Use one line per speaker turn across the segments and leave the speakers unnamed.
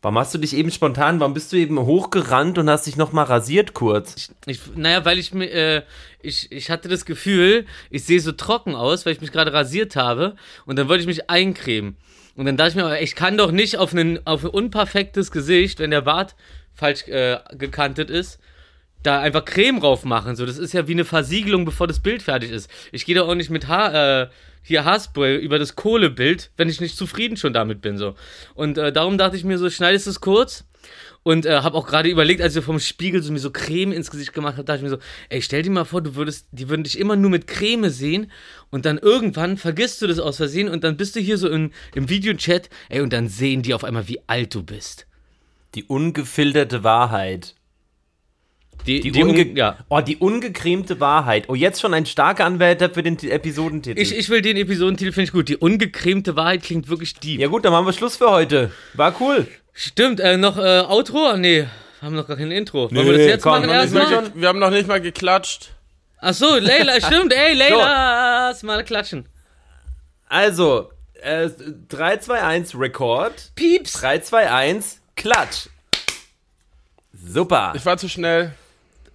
Warum hast du dich eben spontan, warum bist du eben hochgerannt und hast dich nochmal rasiert kurz?
Ich, naja, weil ich mir, äh, ich, ich hatte das Gefühl, ich sehe so trocken aus, weil ich mich gerade rasiert habe und dann wollte ich mich eincremen. Und dann dachte ich mir, ich kann doch nicht auf, einen, auf ein unperfektes Gesicht, wenn der Bart falsch äh, gekantet ist, da einfach Creme drauf machen. So, das ist ja wie eine Versiegelung, bevor das Bild fertig ist. Ich gehe da auch nicht mit Haar, äh, hier Haarspray über das Kohlebild, wenn ich nicht zufrieden schon damit bin. So. Und äh, darum dachte ich mir so, schneidest du es kurz. Und äh, habe auch gerade überlegt, als ich vom Spiegel so mir so Creme ins Gesicht gemacht habe, dachte ich mir so, ey, stell dir mal vor, du würdest, die würden dich immer nur mit Creme sehen und dann irgendwann vergisst du das aus Versehen und dann bist du hier so in, im Videochat, ey, und dann sehen die auf einmal, wie alt du bist.
Die ungefilterte Wahrheit.
Die,
Die,
die
unge
un- ja.
oh, die ungecremte Wahrheit. Oh, jetzt schon ein starker Anwärter für den T- Episodentitel.
Ich, ich will den Episodentitel, finde ich gut. Die ungecremte Wahrheit klingt wirklich deep.
ja gut, dann machen wir Schluss für heute. War cool.
Stimmt, äh, noch äh, Outro? Nee, haben noch gar kein Intro. Wollen wir das
Nee,
jetzt
komm,
machen erstmal?
mal
Wir haben noch nicht mal geklatscht.
Ach so, Leila, stimmt. Ey, Leila, lass mal klatschen.
Also, äh, 3, 2, 1, Record.
Pieps.
3, 2, 1, Klatsch. Super.
Ich war zu schnell.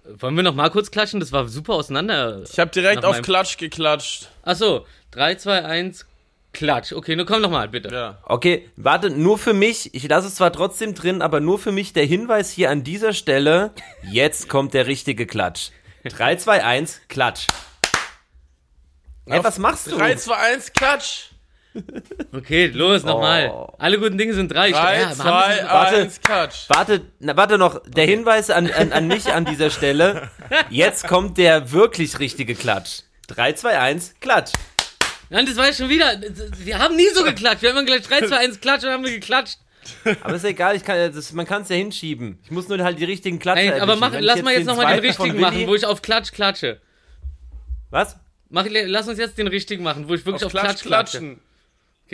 Wollen wir noch mal kurz klatschen? Das war super auseinander.
Ich habe direkt auf Klatsch geklatscht.
Ach so, 3, 2, 1, klatsch. Okay, nun komm noch mal, bitte.
Ja.
Okay, warte, nur für mich, ich lasse es zwar trotzdem drin, aber nur für mich der Hinweis hier an dieser Stelle, jetzt kommt der richtige Klatsch. 3, 2, 1, Klatsch. Ey, was machst du?
3, 2, 1, Klatsch.
Okay, los, nochmal.
Oh.
Alle guten Dinge sind drei. Ich-
3,
ja, haben
2,
wir-
warte.
1, Klatsch.
Warte, na, warte noch, der Hinweis an, an, an mich an dieser Stelle, jetzt kommt der wirklich richtige Klatsch. 3, 2, 1, Klatsch.
Nein, das war ja schon wieder. Wir haben nie so geklatscht. Wir haben immer gleich 3, 2, 1 klatsch und haben wir geklatscht.
Aber ist egal, ich kann, das, man kann es ja hinschieben. Ich muss nur halt die richtigen Klatscher
Ey, aber mach, lass mal jetzt nochmal den richtigen machen, wo ich auf Klatsch klatsche.
Was?
Mach, lass uns jetzt den richtigen machen, wo ich wirklich auf,
Auf
Klatsch,
Klatsch,
klatsche.
klatschen.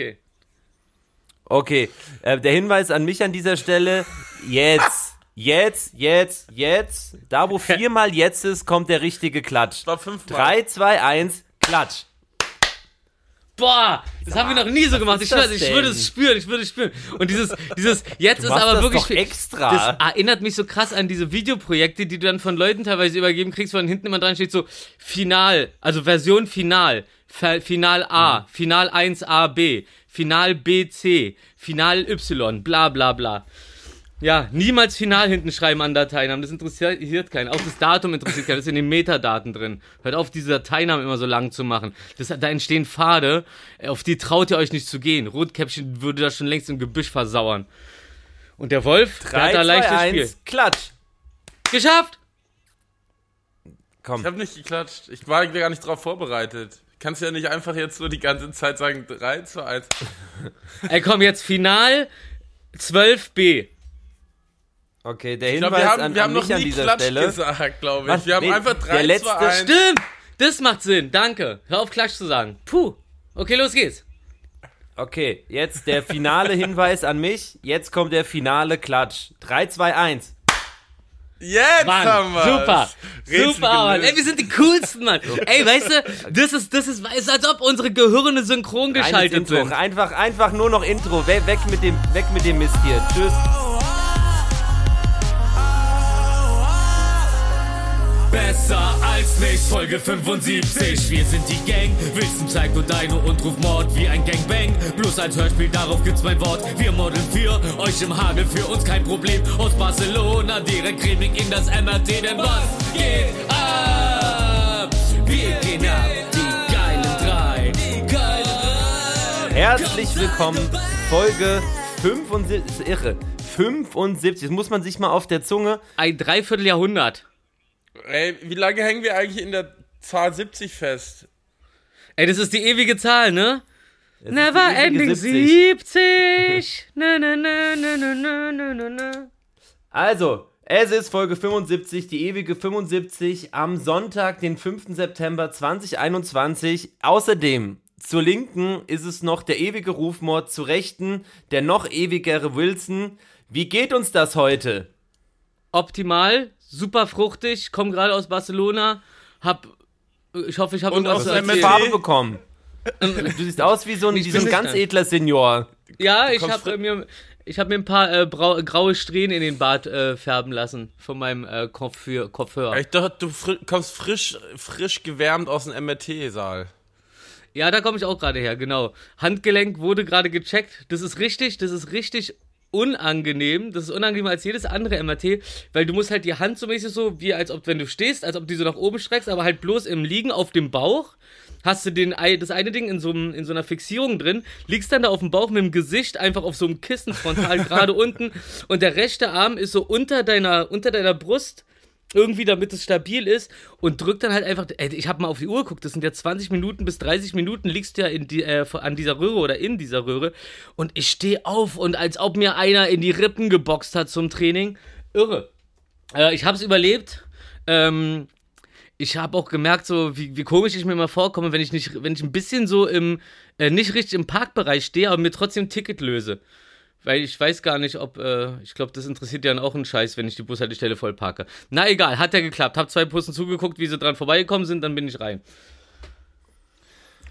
Okay.
Okay, äh, der Hinweis an mich an dieser Stelle, jetzt, jetzt, jetzt, jetzt, da wo viermal jetzt ist, kommt der richtige Klatsch.
War fünfmal.
3, 2, 1, Klatsch.
Boah, das haben wir noch nie so gemacht. Ich
ist
ich würde es spüren, ich würde es spüren. Und dieses, dieses, jetzt ist
machst
aber wirklich.
extra.
Das erinnert mich so krass an diese Videoprojekte, die du dann von Leuten teilweise übergeben kriegst, wo dann hinten immer dran steht so Final, also Version Final, Final A, Final 1AB, Final BC, Final Y, bla bla bla. Ja, niemals Final hinten schreiben an Dateinamen. Das interessiert keinen. Auch das Datum interessiert keinen. Das ist in den Metadaten drin. Hört auf, diese Dateinamen immer so lang zu machen. Das, da entstehen Pfade, auf die traut ihr euch nicht zu gehen. Rotkäppchen würde das schon längst im Gebüsch versauern. Und der Wolf, der
3,
hat da
2,
leichtes Spiel.
1, Klatsch.
Geschafft!
Komm.
Ich habe nicht geklatscht. Ich war gar nicht drauf vorbereitet. Kannst ja nicht einfach jetzt so die ganze Zeit sagen 3, 2, 1.
Ey, komm, jetzt Final 12b.
Okay, der Hinweis
wir haben,
an,
wir
an
haben noch
mich an dieser
Klatsch
Stelle.
gesagt, glaube ich.
Was?
Wir haben
Nee,
einfach
der
3,
letzte
2, 1.
Stimmt! Das macht Sinn, danke. Hör auf, Klatsch zu sagen. Puh. Okay, los geht's.
Okay, jetzt der finale Hinweis an mich. Jetzt kommt der finale Klatsch. 3, 2, 1.
Jetzt haben
Mann,
wir
super,
Rätsel
super, Mann. Ey, wir sind die coolsten, Mann. Ey, weißt du, das ist, das ist, ist als ob unsere Gehirne synchron geschaltet sind.
Einfach, einfach nur noch Intro. We weg mit dem, weg mit dem Mist hier. Tschüss.
Besser als nichts, Folge 75. Wir sind die Gang, Wilson zeigt und Dino und ruft Mord wie ein Gangbang. Bloß als Hörspiel, darauf gibt's mein Wort. Wir modeln für euch im Hagel, für uns kein Problem. Aus Barcelona direkt cremig in das MRT, denn was geht ab? Wir gehen ab, die geilen drei. Die geilen drei.
Herzlich willkommen. Folge 75. Ist irre. 75. Das muss man sich mal auf der Zunge.
Ein Dreivierteljahrhundert.
Ey, wie lange hängen wir eigentlich in der Zahl 70 fest?
Ey, das ist die ewige Zahl, ne?
Das
Never ending
70.
70. na, na, na, na, na, na, na, na.
Also, es ist Folge 75, die ewige 75, am Sonntag, den 5. September 2021. Außerdem zur Linken ist es noch der ewige Rufmord, zur Rechten der noch ewigere Wilson. Wie geht uns das heute?
Optimal, super fruchtig, komm gerade aus Barcelona, hab, ich hoffe, ich habe irgendwas zu erzählen.
Farbe bekommen. Du siehst aus wie so ein, wie so ein ganz edler Senior.
Ja, ich habe mir, Ich habe mir ein paar äh, brau- graue Strähnen in den Bart äh, färben lassen von meinem äh, Kopfhör Kopfhörer.
Ich dachte, du fri kommst frisch, frisch gewärmt aus dem MRT-Saal.
Ja, da komme ich auch gerade her, genau. Handgelenk wurde gerade gecheckt. Das ist richtig, das ist richtig unangenehm. Das ist unangenehmer als jedes andere MRT, weil du musst halt die Hand so mäßig so, wie als ob, wenn du stehst, als ob die so nach oben streckst, aber halt bloß im Liegen auf dem Bauch. Hast du den, das eine Ding in so, einem, in so einer Fixierung drin, liegst dann da auf dem Bauch mit dem Gesicht einfach auf so einem Kissen frontal gerade unten und der rechte Arm ist so unter deiner, unter deiner Brust irgendwie, damit es stabil ist und drückt dann halt einfach. Ey, ich habe mal auf die Uhr geguckt, das sind ja 20 Minuten bis 30 Minuten, liegst du ja die, äh, an dieser Röhre oder in dieser Röhre und ich stehe auf und als ob mir einer in die Rippen geboxt hat zum Training. Irre. Äh, ich habe es überlebt. Ähm, ich habe auch gemerkt, so wie, wie komisch ich mir mal vorkomme, wenn ich nicht, wenn ich ein bisschen so im, äh, nicht richtig im Parkbereich stehe, aber mir trotzdem ein Ticket löse. Weil ich weiß gar nicht, ob, äh, ich glaube, das interessiert ja dann auch einen Scheiß, wenn ich die Bushaltestelle voll parke. Na egal, hat ja geklappt. Hab zwei Bussen zugeguckt, wie sie dran vorbeigekommen sind, dann bin ich rein.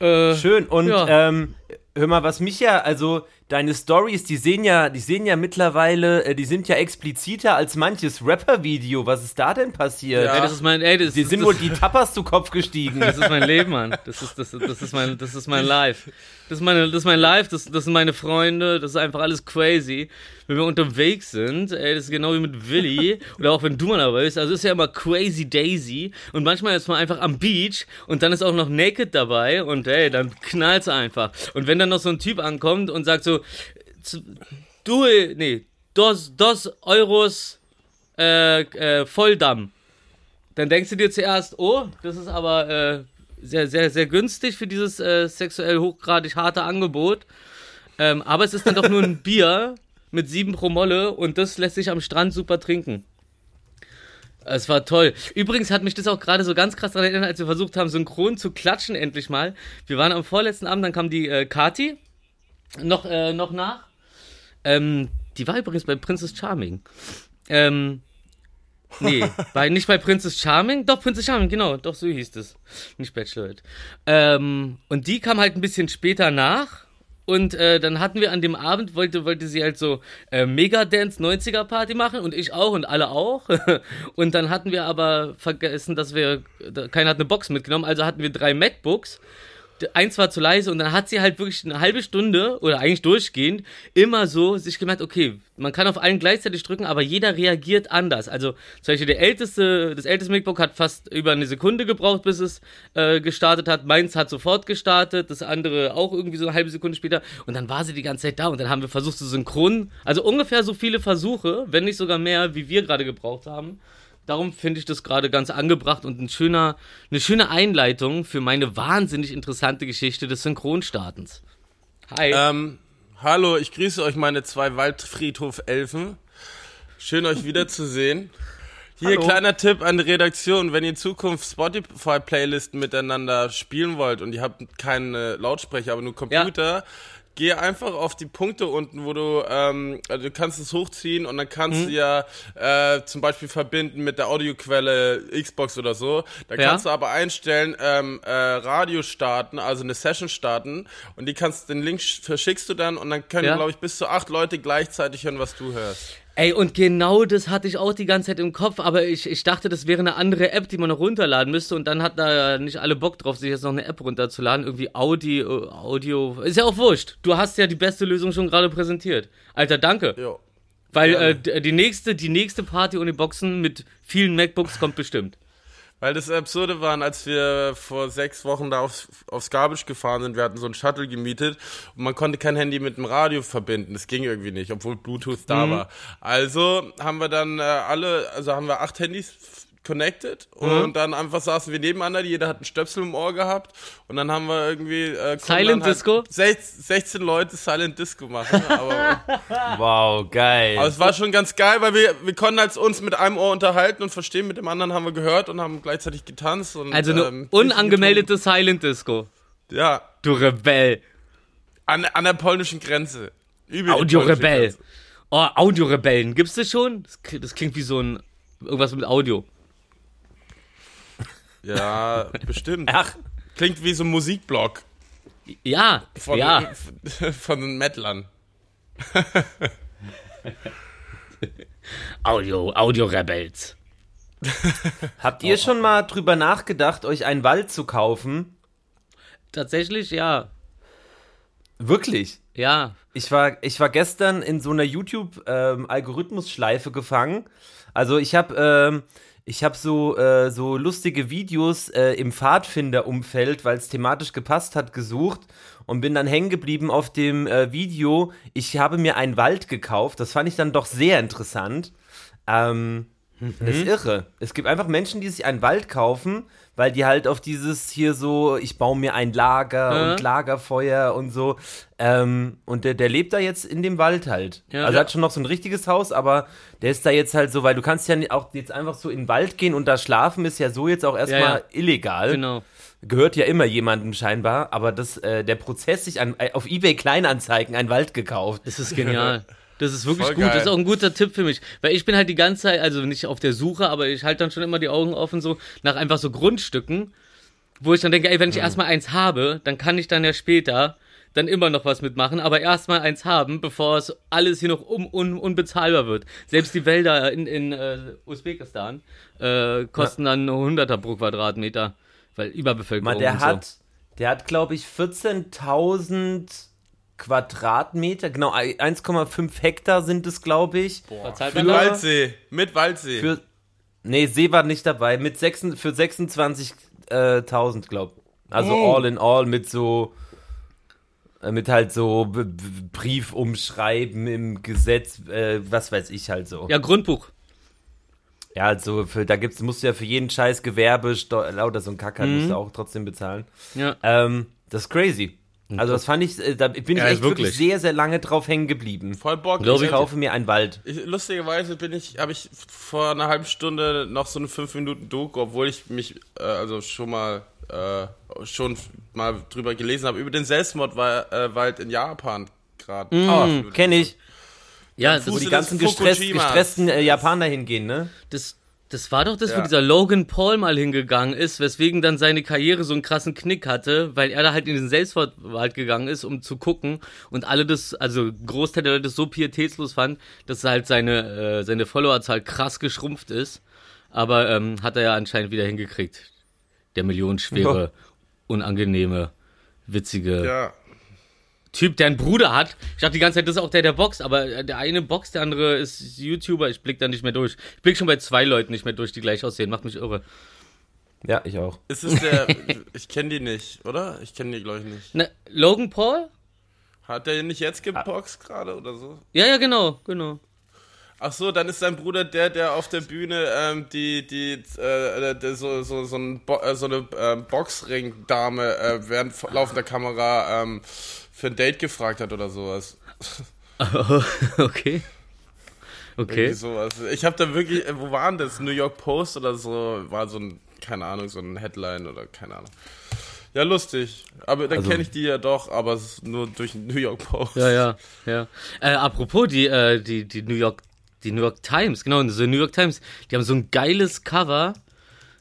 Äh,
Schön. Und
Ja.
ähm, hör mal, was mich ja, also deine Stories, die sehen ja, die sehen ja mittlerweile, äh, die sind ja expliziter als manches Rapper-Video. Was ist da denn passiert?
Ja.
ey, das ist mein, ey, das,
Die sind
das,
wohl die Tappers zu Kopf gestiegen.
Das ist mein Leben, Mann. Das ist, das, das ist mein, das ist mein Life. Das ist, meine, das ist mein Life, das, das sind meine Freunde, das ist einfach alles crazy. Wenn wir unterwegs sind, ey, das ist genau wie mit Willi, oder auch wenn du mal dabei bist, also ist ja immer crazy daisy und manchmal ist man einfach am Beach und dann ist auch noch Naked dabei und ey, dann knallt's einfach. Und wenn dann noch so ein Typ ankommt und sagt so, du, nee, dos, dos Euros, äh, äh, Volldamm dann denkst du dir zuerst, oh, das ist aber äh, sehr, sehr, sehr günstig für dieses äh, sexuell hochgradig harte Angebot. Ähm, aber es ist dann doch nur ein Bier mit sieben Promille und das lässt sich am Strand super trinken. Es war toll. Übrigens hat mich das auch gerade so ganz krass daran erinnert, als wir versucht haben, synchron zu klatschen, endlich mal. Wir waren am vorletzten Abend, dann kam die äh, Kati noch, äh, noch nach. Ähm, die war übrigens bei Princess Charming. Ähm, Nee, bei, nicht bei Princess Charming. Doch, Princess Charming, genau. Doch, so hieß es. Nicht Bachelorette. Ähm, und die kam halt ein bisschen später nach. Und äh, dann hatten wir an dem Abend, wollte, wollte sie halt so äh, Megadance 90er Party machen und ich auch und alle auch. und dann hatten wir aber vergessen, dass wir, keiner hat eine Box mitgenommen, also hatten wir drei MacBooks. Eins war zu leise und dann hat sie halt wirklich eine halbe Stunde oder eigentlich durchgehend immer so sich gemerkt, okay, man kann auf allen gleichzeitig drücken, aber jeder reagiert anders. Also zum Beispiel der älteste, das älteste MacBook hat fast über eine Sekunde gebraucht, bis es äh, gestartet hat. Meins hat sofort gestartet, das andere auch irgendwie so eine halbe Sekunde später. Und dann war sie die ganze Zeit da und dann haben wir versucht zu synchron, also ungefähr so viele Versuche, wenn nicht sogar mehr, wie wir gerade gebraucht haben. Darum finde ich das gerade ganz angebracht und ein schöner, eine schöne Einleitung für meine wahnsinnig interessante Geschichte des Synchronstartens. Hi.
Ähm, hallo, ich grüße euch, meine zwei Waldfriedhof-Elfen. Schön, euch wiederzusehen. Hier,
Hallo.
kleiner Tipp an die Redaktion. Wenn ihr in Zukunft Spotify-Playlisten miteinander spielen wollt und ihr habt keine Lautsprecher, aber nur Computer, geh einfach auf die Punkte unten, wo du, ähm, also du kannst es hochziehen und dann kannst
Mhm.
du ja äh, zum Beispiel verbinden mit der Audioquelle Xbox oder so. Da
Ja.
kannst du aber einstellen, ähm, äh, Radio starten, also eine Session starten und die kannst, den Link sch- verschickst du dann und dann können,
Ja.
glaube ich, bis zu acht Leute gleichzeitig hören, was du hörst.
Ey, und genau das hatte ich auch die ganze Zeit im Kopf, aber ich, ich dachte, das wäre eine andere App, die man noch runterladen müsste und dann hat da nicht alle Bock drauf, sich jetzt noch eine App runterzuladen. Irgendwie Audi, äh, Audio, ist ja auch wurscht. Du hast ja die beste Lösung schon gerade präsentiert. Alter, danke.
Jo.
Weil
gerne.
äh, die nächste, die nächste Party ohne Boxen mit vielen MacBooks kommt bestimmt.
Weil das Absurde waren, als wir vor sechs Wochen da aufs, aufs Garbage gefahren sind, wir hatten so ein Shuttle gemietet und man konnte kein Handy mit dem Radio verbinden. Das ging irgendwie nicht, obwohl Bluetooth da war. Also haben wir dann äh, alle, also haben wir acht Handys connected und dann einfach saßen wir nebeneinander, jeder hat einen Stöpsel im Ohr gehabt und dann haben wir irgendwie äh,
Silent
halt
Disco?
16, 16 Leute Silent Disco machen. Aber,
Wow, geil.
aber es war schon ganz geil, weil wir, wir konnten als uns mit einem Ohr unterhalten und verstehen, mit dem anderen haben wir gehört und haben gleichzeitig getanzt. Und,
Also eine
ähm,
unangemeldete Silent Disco.
Ja,
Du Rebell.
an, an der polnischen Grenze. Übel
Audiorebell. Oh, Audiorebellen. Gibt's das schon? Das klingt wie so ein, irgendwas mit Audio.
Ja, bestimmt.
Ach,
Klingt wie so ein Musikblog
Ja,
von,
ja.
von den Mettlern.
Audio, Audio Rebels.
Habt ihr schon mal drüber nachgedacht, euch einen Wald zu kaufen?
Tatsächlich, ja.
Wirklich?
Ja.
Ich war, ich war gestern in so einer YouTube-Algorithmus-Schleife gefangen. Also ich habe ähm, ich hab so, äh, so lustige Videos äh, im Pfadfinder-Umfeld, weil es thematisch gepasst hat, gesucht und bin dann hängen geblieben auf dem äh, Video. Ich habe mir einen Wald gekauft. Das fand ich dann doch sehr interessant. Ähm, Das ist irre. Es gibt einfach Menschen, die sich einen Wald kaufen, weil die halt auf dieses hier so, ich baue mir ein Lager
Ja.
und Lagerfeuer und so. Ähm, und der, der lebt da jetzt in dem Wald halt.
Ja.
also
Ja.
er hat schon noch so ein richtiges Haus, aber der ist da jetzt halt so, weil du kannst ja auch jetzt einfach so in den Wald gehen und da schlafen ist ja so jetzt auch erstmal
Ja,
illegal.
Genau.
Gehört ja immer jemandem scheinbar, aber das, äh, der Prozess, sich an, auf Ebay Kleinanzeigen einen Wald gekauft.
Das ist genial. Das ist wirklich
Voll
gut.
geil.
Das ist auch ein guter Tipp für mich. Weil ich bin halt die ganze Zeit, also nicht auf der Suche, aber ich halte dann schon immer die Augen offen so nach einfach so Grundstücken, wo ich dann denke, ey, wenn ich erstmal eins habe, dann kann ich dann ja später dann immer noch was mitmachen, aber erstmal eins haben, bevor es alles hier noch un, un, unbezahlbar wird. Selbst die Wälder in, in äh, Usbekistan äh, kosten dann nur 100er pro Quadratmeter, weil Überbevölkerung
Mal, der
und so.
hat, der hat, glaube ich, 14.000 Quadratmeter, genau, 1,5 Hektar sind es, glaube ich.
Zahlt
Für-?
Waldsee. Mit Waldsee.
Für, nee, See war nicht dabei, mit sechs, für 26.000, glaube Also
Oh.
all in all mit so, äh, mit halt so B B Briefumschreiben im Gesetz, äh, was weiß ich halt so.
Ja, Grundbuch.
Ja, also für, da gibt's, musst du ja für jeden Scheiß Gewerbe, lauter so ein Kack halt,
Mhm.
musst du auch trotzdem bezahlen.
Ja.
Ähm, das ist crazy. Also das fand ich, äh, da bin ich
Ja,
echt wirklich.
wirklich.
sehr, sehr lange drauf hängen geblieben.
Voll Bock.
Glaub
Ich
Ich,
kaufe mir einen Wald.
ich, lustigerweise bin ich, habe ich vor einer halben Stunde noch so eine 5 Minuten Doku, obwohl ich mich äh, also schon mal äh, schon mal drüber gelesen habe über den Selbstmordwald Wald in Japan gerade.
Oh, kenn ich.
Ja,
Fuß
Wo
das,
die ganzen gestresst, gestressten äh, Japaner hingehen, ne?
das, das war doch das, wo
Ja.
dieser Logan Paul mal hingegangen ist, weswegen dann seine Karriere so einen krassen Knick hatte, weil er da halt in den Selbstmordwald gegangen ist, um zu gucken und alle das, also Großteil der Leute das so pietätslos fand, dass halt seine, äh, seine Followerzahl krass geschrumpft ist. Aber ähm, hat er ja anscheinend wieder hingekriegt. Der millionenschwere, unangenehme, witzige
Ja.
Typ, der einen Bruder hat. Ich dachte die ganze Zeit, das ist auch der, der boxt, aber der eine boxt, der andere ist YouTuber. Ich blick da nicht mehr durch. Ich blick schon bei zwei Leuten nicht mehr durch, die gleich aussehen. Macht mich irre.
Ja, ich auch.
Ist es der, ich kenne die nicht, oder? Ich kenne die, glaube ich, nicht.
Na, Logan Paul?
Hat der nicht jetzt geboxt gerade oder so?
Ja, ja, genau, genau.
Ach so, dann ist sein Bruder der, der auf der Bühne ähm, die, die, äh, der, so, so, so, ein Bo äh, so eine ähm, Boxring-Dame äh, während vor- laufender Kamera ähm, für ein Date gefragt hat oder sowas.
okay. Okay.
Sowas. Ich habe da wirklich, wo waren das? New York Post oder so? War so ein, keine Ahnung, so ein Headline oder keine Ahnung. Ja, lustig. Aber dann
Also-
kenne ich die ja doch, aber es ist nur durch New York Post.
Ja, ja, ja. Äh, apropos, die, äh, die, die New York, die New York Times, genau, diese New York Times, die haben so ein geiles Cover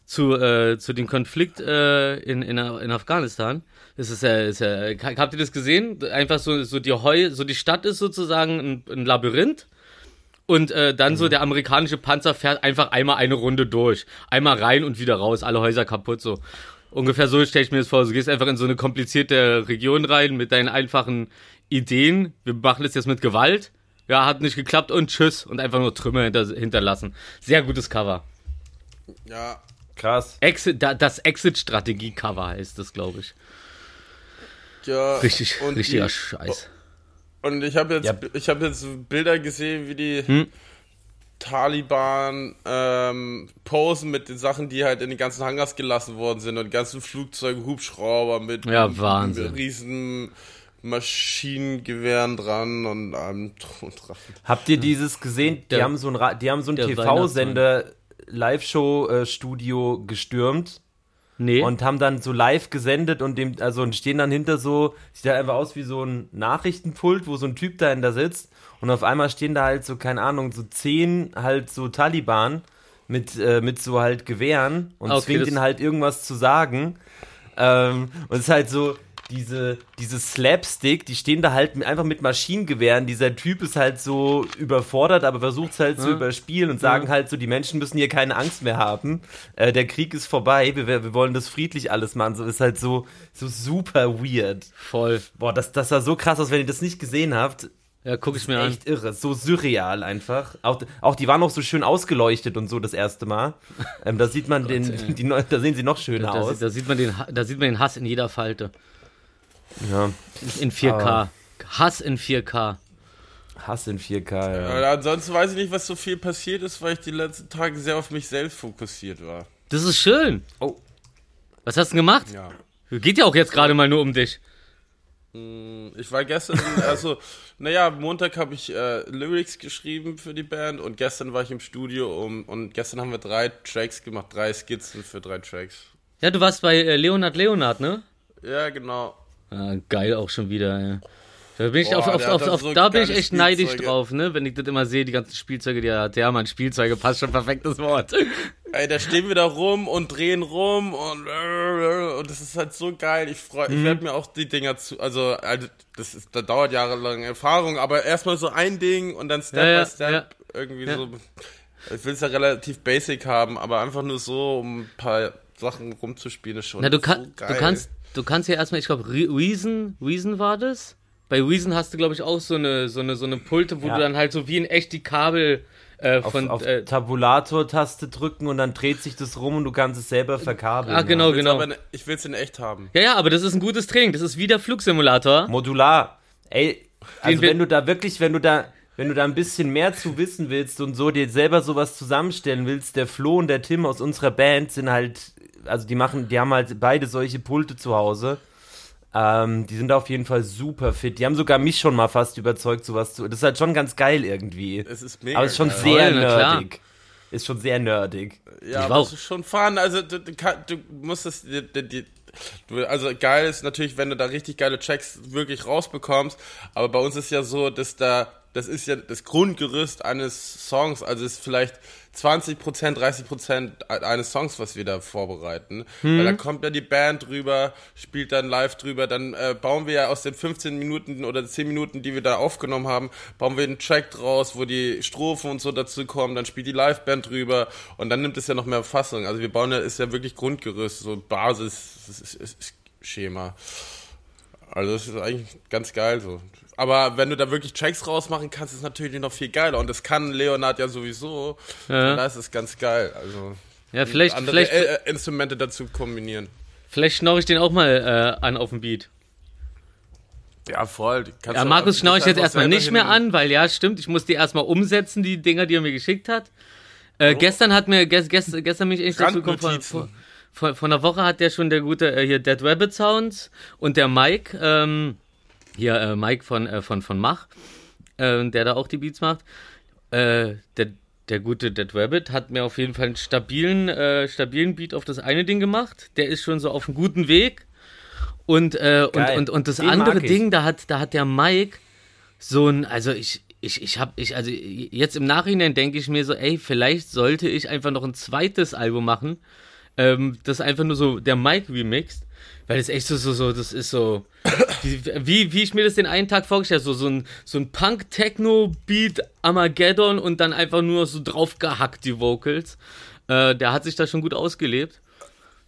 zu, äh, zu dem Konflikt äh, in, in, in Afghanistan. Das ist ja, ist ja, habt ihr das gesehen? Einfach so, so die Heu, so die Stadt ist sozusagen ein, ein Labyrinth. Und äh, dann so der amerikanische Panzer fährt einfach einmal eine Runde durch. Einmal rein und wieder raus, alle Häuser kaputt so. Ungefähr so stelle ich mir das vor. Du gehst einfach in so eine komplizierte Region rein mit deinen einfachen Ideen. Wir machen das jetzt mit Gewalt. Ja, hat nicht geklappt und tschüss. Und einfach nur Trümmer hinter, hinterlassen. Sehr gutes Cover.
Ja.
Krass.
Exit, da, das Exit-Strategie-Cover heißt das, glaube ich.
Ja
Richtig,
und
richtiger
die-
Scheiß.
Und ich habe jetzt,
Ja.
ich habe jetzt Bilder gesehen, wie die
Hm?
Taliban ähm, posen mit den Sachen, die halt in den ganzen Hangars gelassen worden sind und die ganzen Flugzeuge, Hubschrauber mit
Ja, Wahnsinn.
riesen Maschinengewehren dran und allem drum und dran.
Habt ihr dieses gesehen? Die
Der-
haben so ein, die haben so ein
der
TV-Sender Live-Show-Studio gestürmt
Nee.
und haben dann so live gesendet und dem, also und stehen dann hinter so, sieht halt einfach aus wie so ein Nachrichtenpult, wo so ein Typ dahinter sitzt und auf einmal stehen da halt so, keine Ahnung, so zehn halt so Taliban mit, äh, mit so halt Gewehren und
Okay,
zwingt ihn halt irgendwas zu sagen. Ähm, und es ist halt so, diese, diese Slapstick, die stehen da halt einfach mit Maschinengewehren. Dieser Typ ist halt so überfordert, aber versucht es halt zu überspielen und sagen halt so, die Menschen müssen hier keine Angst mehr haben. Äh, der Krieg ist vorbei, wir, wir wollen das friedlich alles machen. So ist halt so, so super weird.
Voll.
Boah, das, das sah so krass aus, wenn ihr das nicht gesehen habt.
Ja, guck ich mir an.
Echt irre, so surreal einfach. Auch, auch die waren noch so schön ausgeleuchtet und so das erste Mal. Ähm, da sieht man den, die, neu- da sehen sie noch schöner
Da,
aus.
da, sieht man den, da sieht man den Hass in jeder Falte.
Ja,
In 4K.
Aber-
Hass in 4K.
Hass in 4K, ja.
Äh, ansonsten weiß ich nicht, was so viel passiert ist, weil ich die letzten Tage sehr auf mich selbst fokussiert war.
Das ist schön.
Oh.
Was hast du denn gemacht?
Ja.
Geht ja auch jetzt gerade mal nur um dich.
Ich war gestern, also, naja, Montag habe ich äh, Lyrics geschrieben für die Band und gestern war ich im Studio um, und gestern haben wir drei Tracks gemacht, drei Skizzen für drei Tracks.
Ja, du warst bei äh, Leonard Leonard, ne?
Ja, genau.
Ah, geil auch schon wieder, ja. Da bin ich
Boah,
auf, auf, auf,
so
da bin ich echt neidisch
Spielzeuge.
drauf, ne? Wenn ich das immer sehe, die ganzen Spielzeuge, die er hat. Ja, Mann, Spielzeuge passt schon perfektes Wort.
Ey, da stehen wir da rum und drehen rum und und das ist halt so geil. Ich freue,
Mhm.
ich werde mir auch die Dinger zu, also, also das ist, da dauert jahrelang Erfahrung, aber erstmal so ein Ding und dann Step
Ja,
by Step
ja.
irgendwie
Ja.
so. Ich will es ja relativ basic haben, aber einfach nur so, um ein paar Sachen rumzuspielen, ist schon
Na, du,
so
kann,
geil.
du kannst, du kannst ja erstmal, ich glaube, Reason, Reason war das? Bei Reason hast du, glaube ich, auch so eine, so eine, so eine Pulte, wo
Ja.
du dann halt so wie in echt die Kabel äh,
Auf,
von,
auf
äh,
Tabulator-Taste drücken und dann dreht sich das rum und du kannst es selber verkabeln.
Ah, genau,
Ich will's
genau.
ne- ich will es in echt haben.
Ja, ja, aber das ist ein gutes Training. Das ist wie der Flugsimulator.
Modular. Ey, also
wir-
wenn du da wirklich, wenn du da, wenn du da ein bisschen mehr zu wissen willst und so dir selber sowas zusammenstellen willst, der Flo und der Tim aus unserer Band sind halt, also die machen, die haben halt beide solche Pulte zu Hause. Ähm, die sind da auf jeden Fall super fit. Die haben sogar mich schon mal fast überzeugt, sowas zu. Das ist halt schon ganz geil irgendwie.
Es ist mega
Aber es ist schon
geil.
sehr
Voll, na klar.
nerdig. Ist schon sehr nerdig.
Ja,
Ich
aber es
auch-
ist schon fun. Also du, du, du musst es, die, die, die, du, also geil ist natürlich, wenn du da richtig geile Checks wirklich rausbekommst. Aber bei uns ist ja so, dass da, das ist ja das Grundgerüst eines Songs. Also ist vielleicht 20% 30% eines Songs, was wir da vorbereiten. Weil da kommt ja die Band drüber, spielt dann live drüber. Dann äh, bauen wir ja aus den 15 Minuten oder 10 Minuten, die wir da aufgenommen haben, bauen wir einen Track draus, wo die Strophen und so dazu kommen. Dann spielt die Liveband drüber und dann nimmt es ja noch mehr Fassung. Also wir bauen ja, ist ja wirklich Grundgerüst, so Basis-Schema. Also das ist eigentlich ganz geil so. Aber wenn du da wirklich Tracks rausmachen kannst, ist es natürlich noch viel geiler. Und das kann Leonard ja sowieso.
Ja.
Und da ist es ganz geil. Also
Ja, vielleicht,
andere
vielleicht,
äh, Instrumente dazu kombinieren.
vielleicht schnorre ich den auch mal äh, an auf dem Beat.
Ja, voll. Kannst
Ja, Markus
du
schnorre ich jetzt erstmal nicht mehr an, weil ja, stimmt, ich muss die erstmal umsetzen, die Dinger, die er mir geschickt hat. Äh, Gestern hat mir, gest, gest, gestern bin ich echt dazu gekommen, von, von, von, von der Woche hat der schon der gute, äh, hier Dead Rabbit Sounds und der Mike, ähm, hier äh, Mike von, äh, von, von Mach, äh, der da auch die Beats macht, äh, der, der gute Dead Rabbit hat mir auf jeden Fall einen stabilen, äh, stabilen Beat auf das eine Ding gemacht. Der ist schon so auf einem guten Weg. Und, äh, und, und, und das
Den
andere. Ding, da hat, da hat der Mike so ein, also ich, ich, ich hab, ich, also jetzt im Nachhinein denke ich mir so, ey, vielleicht sollte ich einfach noch ein zweites Album machen, ähm, das einfach nur so der Mike remixt, weil das echt so, so, so, das ist so, wie, wie, ich mir das den einen Tag vorgestellt habe, so, so ein, so ein Punk-Techno-Beat Armageddon und dann einfach nur so draufgehackt, die Vocals. Äh, der hat sich da schon gut ausgelebt.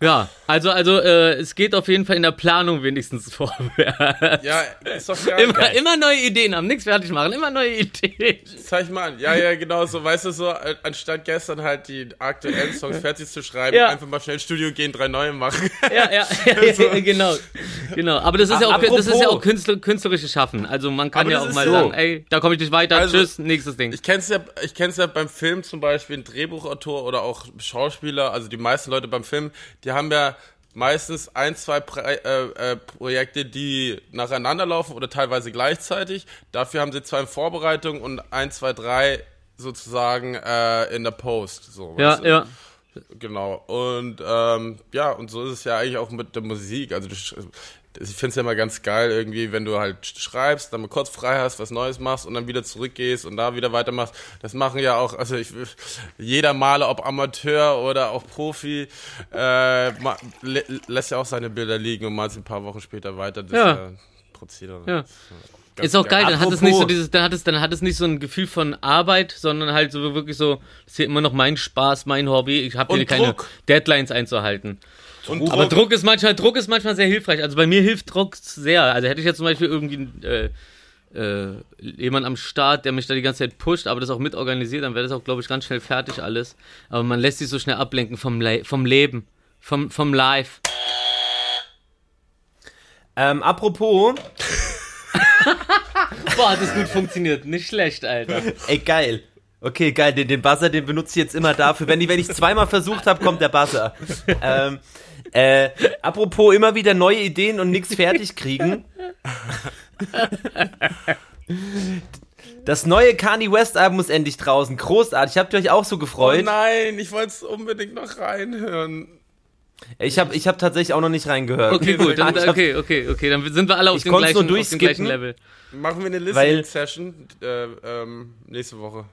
Ja, also, also äh, es geht auf jeden Fall in der Planung wenigstens vorwärts.
Ja, ist doch geil.
Immer, immer neue Ideen haben, nichts fertig machen, immer neue Ideen.
Zeig mal an. Ja, ja, genau so. Weißt du, so, äh, anstatt gestern halt die aktuellen Songs fertig zu schreiben,
Ja.
einfach mal schnell ins Studio gehen, drei neue machen.
Ja, ja, ja, ja, genau. Genau, aber das ist ja auch, das ist ja auch. Künstler, künstlerisches Schaffen. Also man kann
Aber
ja auch mal
so.
sagen, ey, da komme ich nicht weiter,
Also,
tschüss, nächstes Ding.
Ich kenn's ja, ich kenn's ja beim Film zum Beispiel, ein Drehbuchautor oder auch Schauspieler, also die meisten Leute beim Film, die haben ja meistens ein, zwei Pre äh, äh, Projekte, die nacheinander laufen oder teilweise gleichzeitig. Dafür haben sie zwei in Vorbereitung und ein, zwei, drei sozusagen äh, in der Post. So,
ja,
weißt du?
ja.
Genau. Und ähm, ja, und so ist es ja eigentlich auch mit der Musik. Also ich finde es ja immer ganz geil, irgendwie, wenn du halt schreibst, dann mal kurz frei hast, was Neues machst und dann wieder zurückgehst und da wieder weitermachst. Das machen ja auch, also ich, jeder Maler, ob Amateur oder auch Profi, äh, lä lässt ja auch seine Bilder liegen und malt sie ein paar Wochen später weiter. Das
Ja.
äh, Prozedere.
Ja.
Ganz
Ist auch geil, dann hat es
Apropos-
nicht so dieses, dann hat es, dann hat es nicht so ein Gefühl von Arbeit, sondern halt so wirklich so, das ist hier immer noch mein Spaß, mein Hobby. Ich habe hier keine
Druck.
Deadlines einzuhalten.
Und
Aber Druck ist manchmal, Druck ist manchmal sehr hilfreich. Also bei mir hilft Druck sehr. Also hätte ich jetzt zum Beispiel irgendwie äh, äh, jemand am Start, der mich da die ganze Zeit pusht, aber das auch mitorganisiert, dann wäre das auch, glaube ich, ganz schnell fertig alles. Aber man lässt sich so schnell ablenken vom, Le vom Leben, vom, vom Live.
Ähm, apropos,
Boah, hat das gut funktioniert. Nicht schlecht, Alter.
ey, geil. Okay, geil, den, den Buzzer, den benutze ich jetzt immer dafür. Wenn ich wenn ich zweimal versucht habe, kommt der Buzzer. Ähm, äh, apropos immer wieder neue Ideen und nichts fertig kriegen. Das neue Kanye West Album ist endlich draußen. Großartig. Habt ihr euch auch so
Oh
gefreut?
nein, ich wollte es unbedingt noch reinhören.
ich habe ich hab tatsächlich auch noch nicht reingehört.
Okay, gut. Dann, okay, okay, okay. Dann sind wir alle auf, dem gleichen, auf dem gleichen. Level.
Machen wir eine Listening-Session äh, ähm, nächste Woche.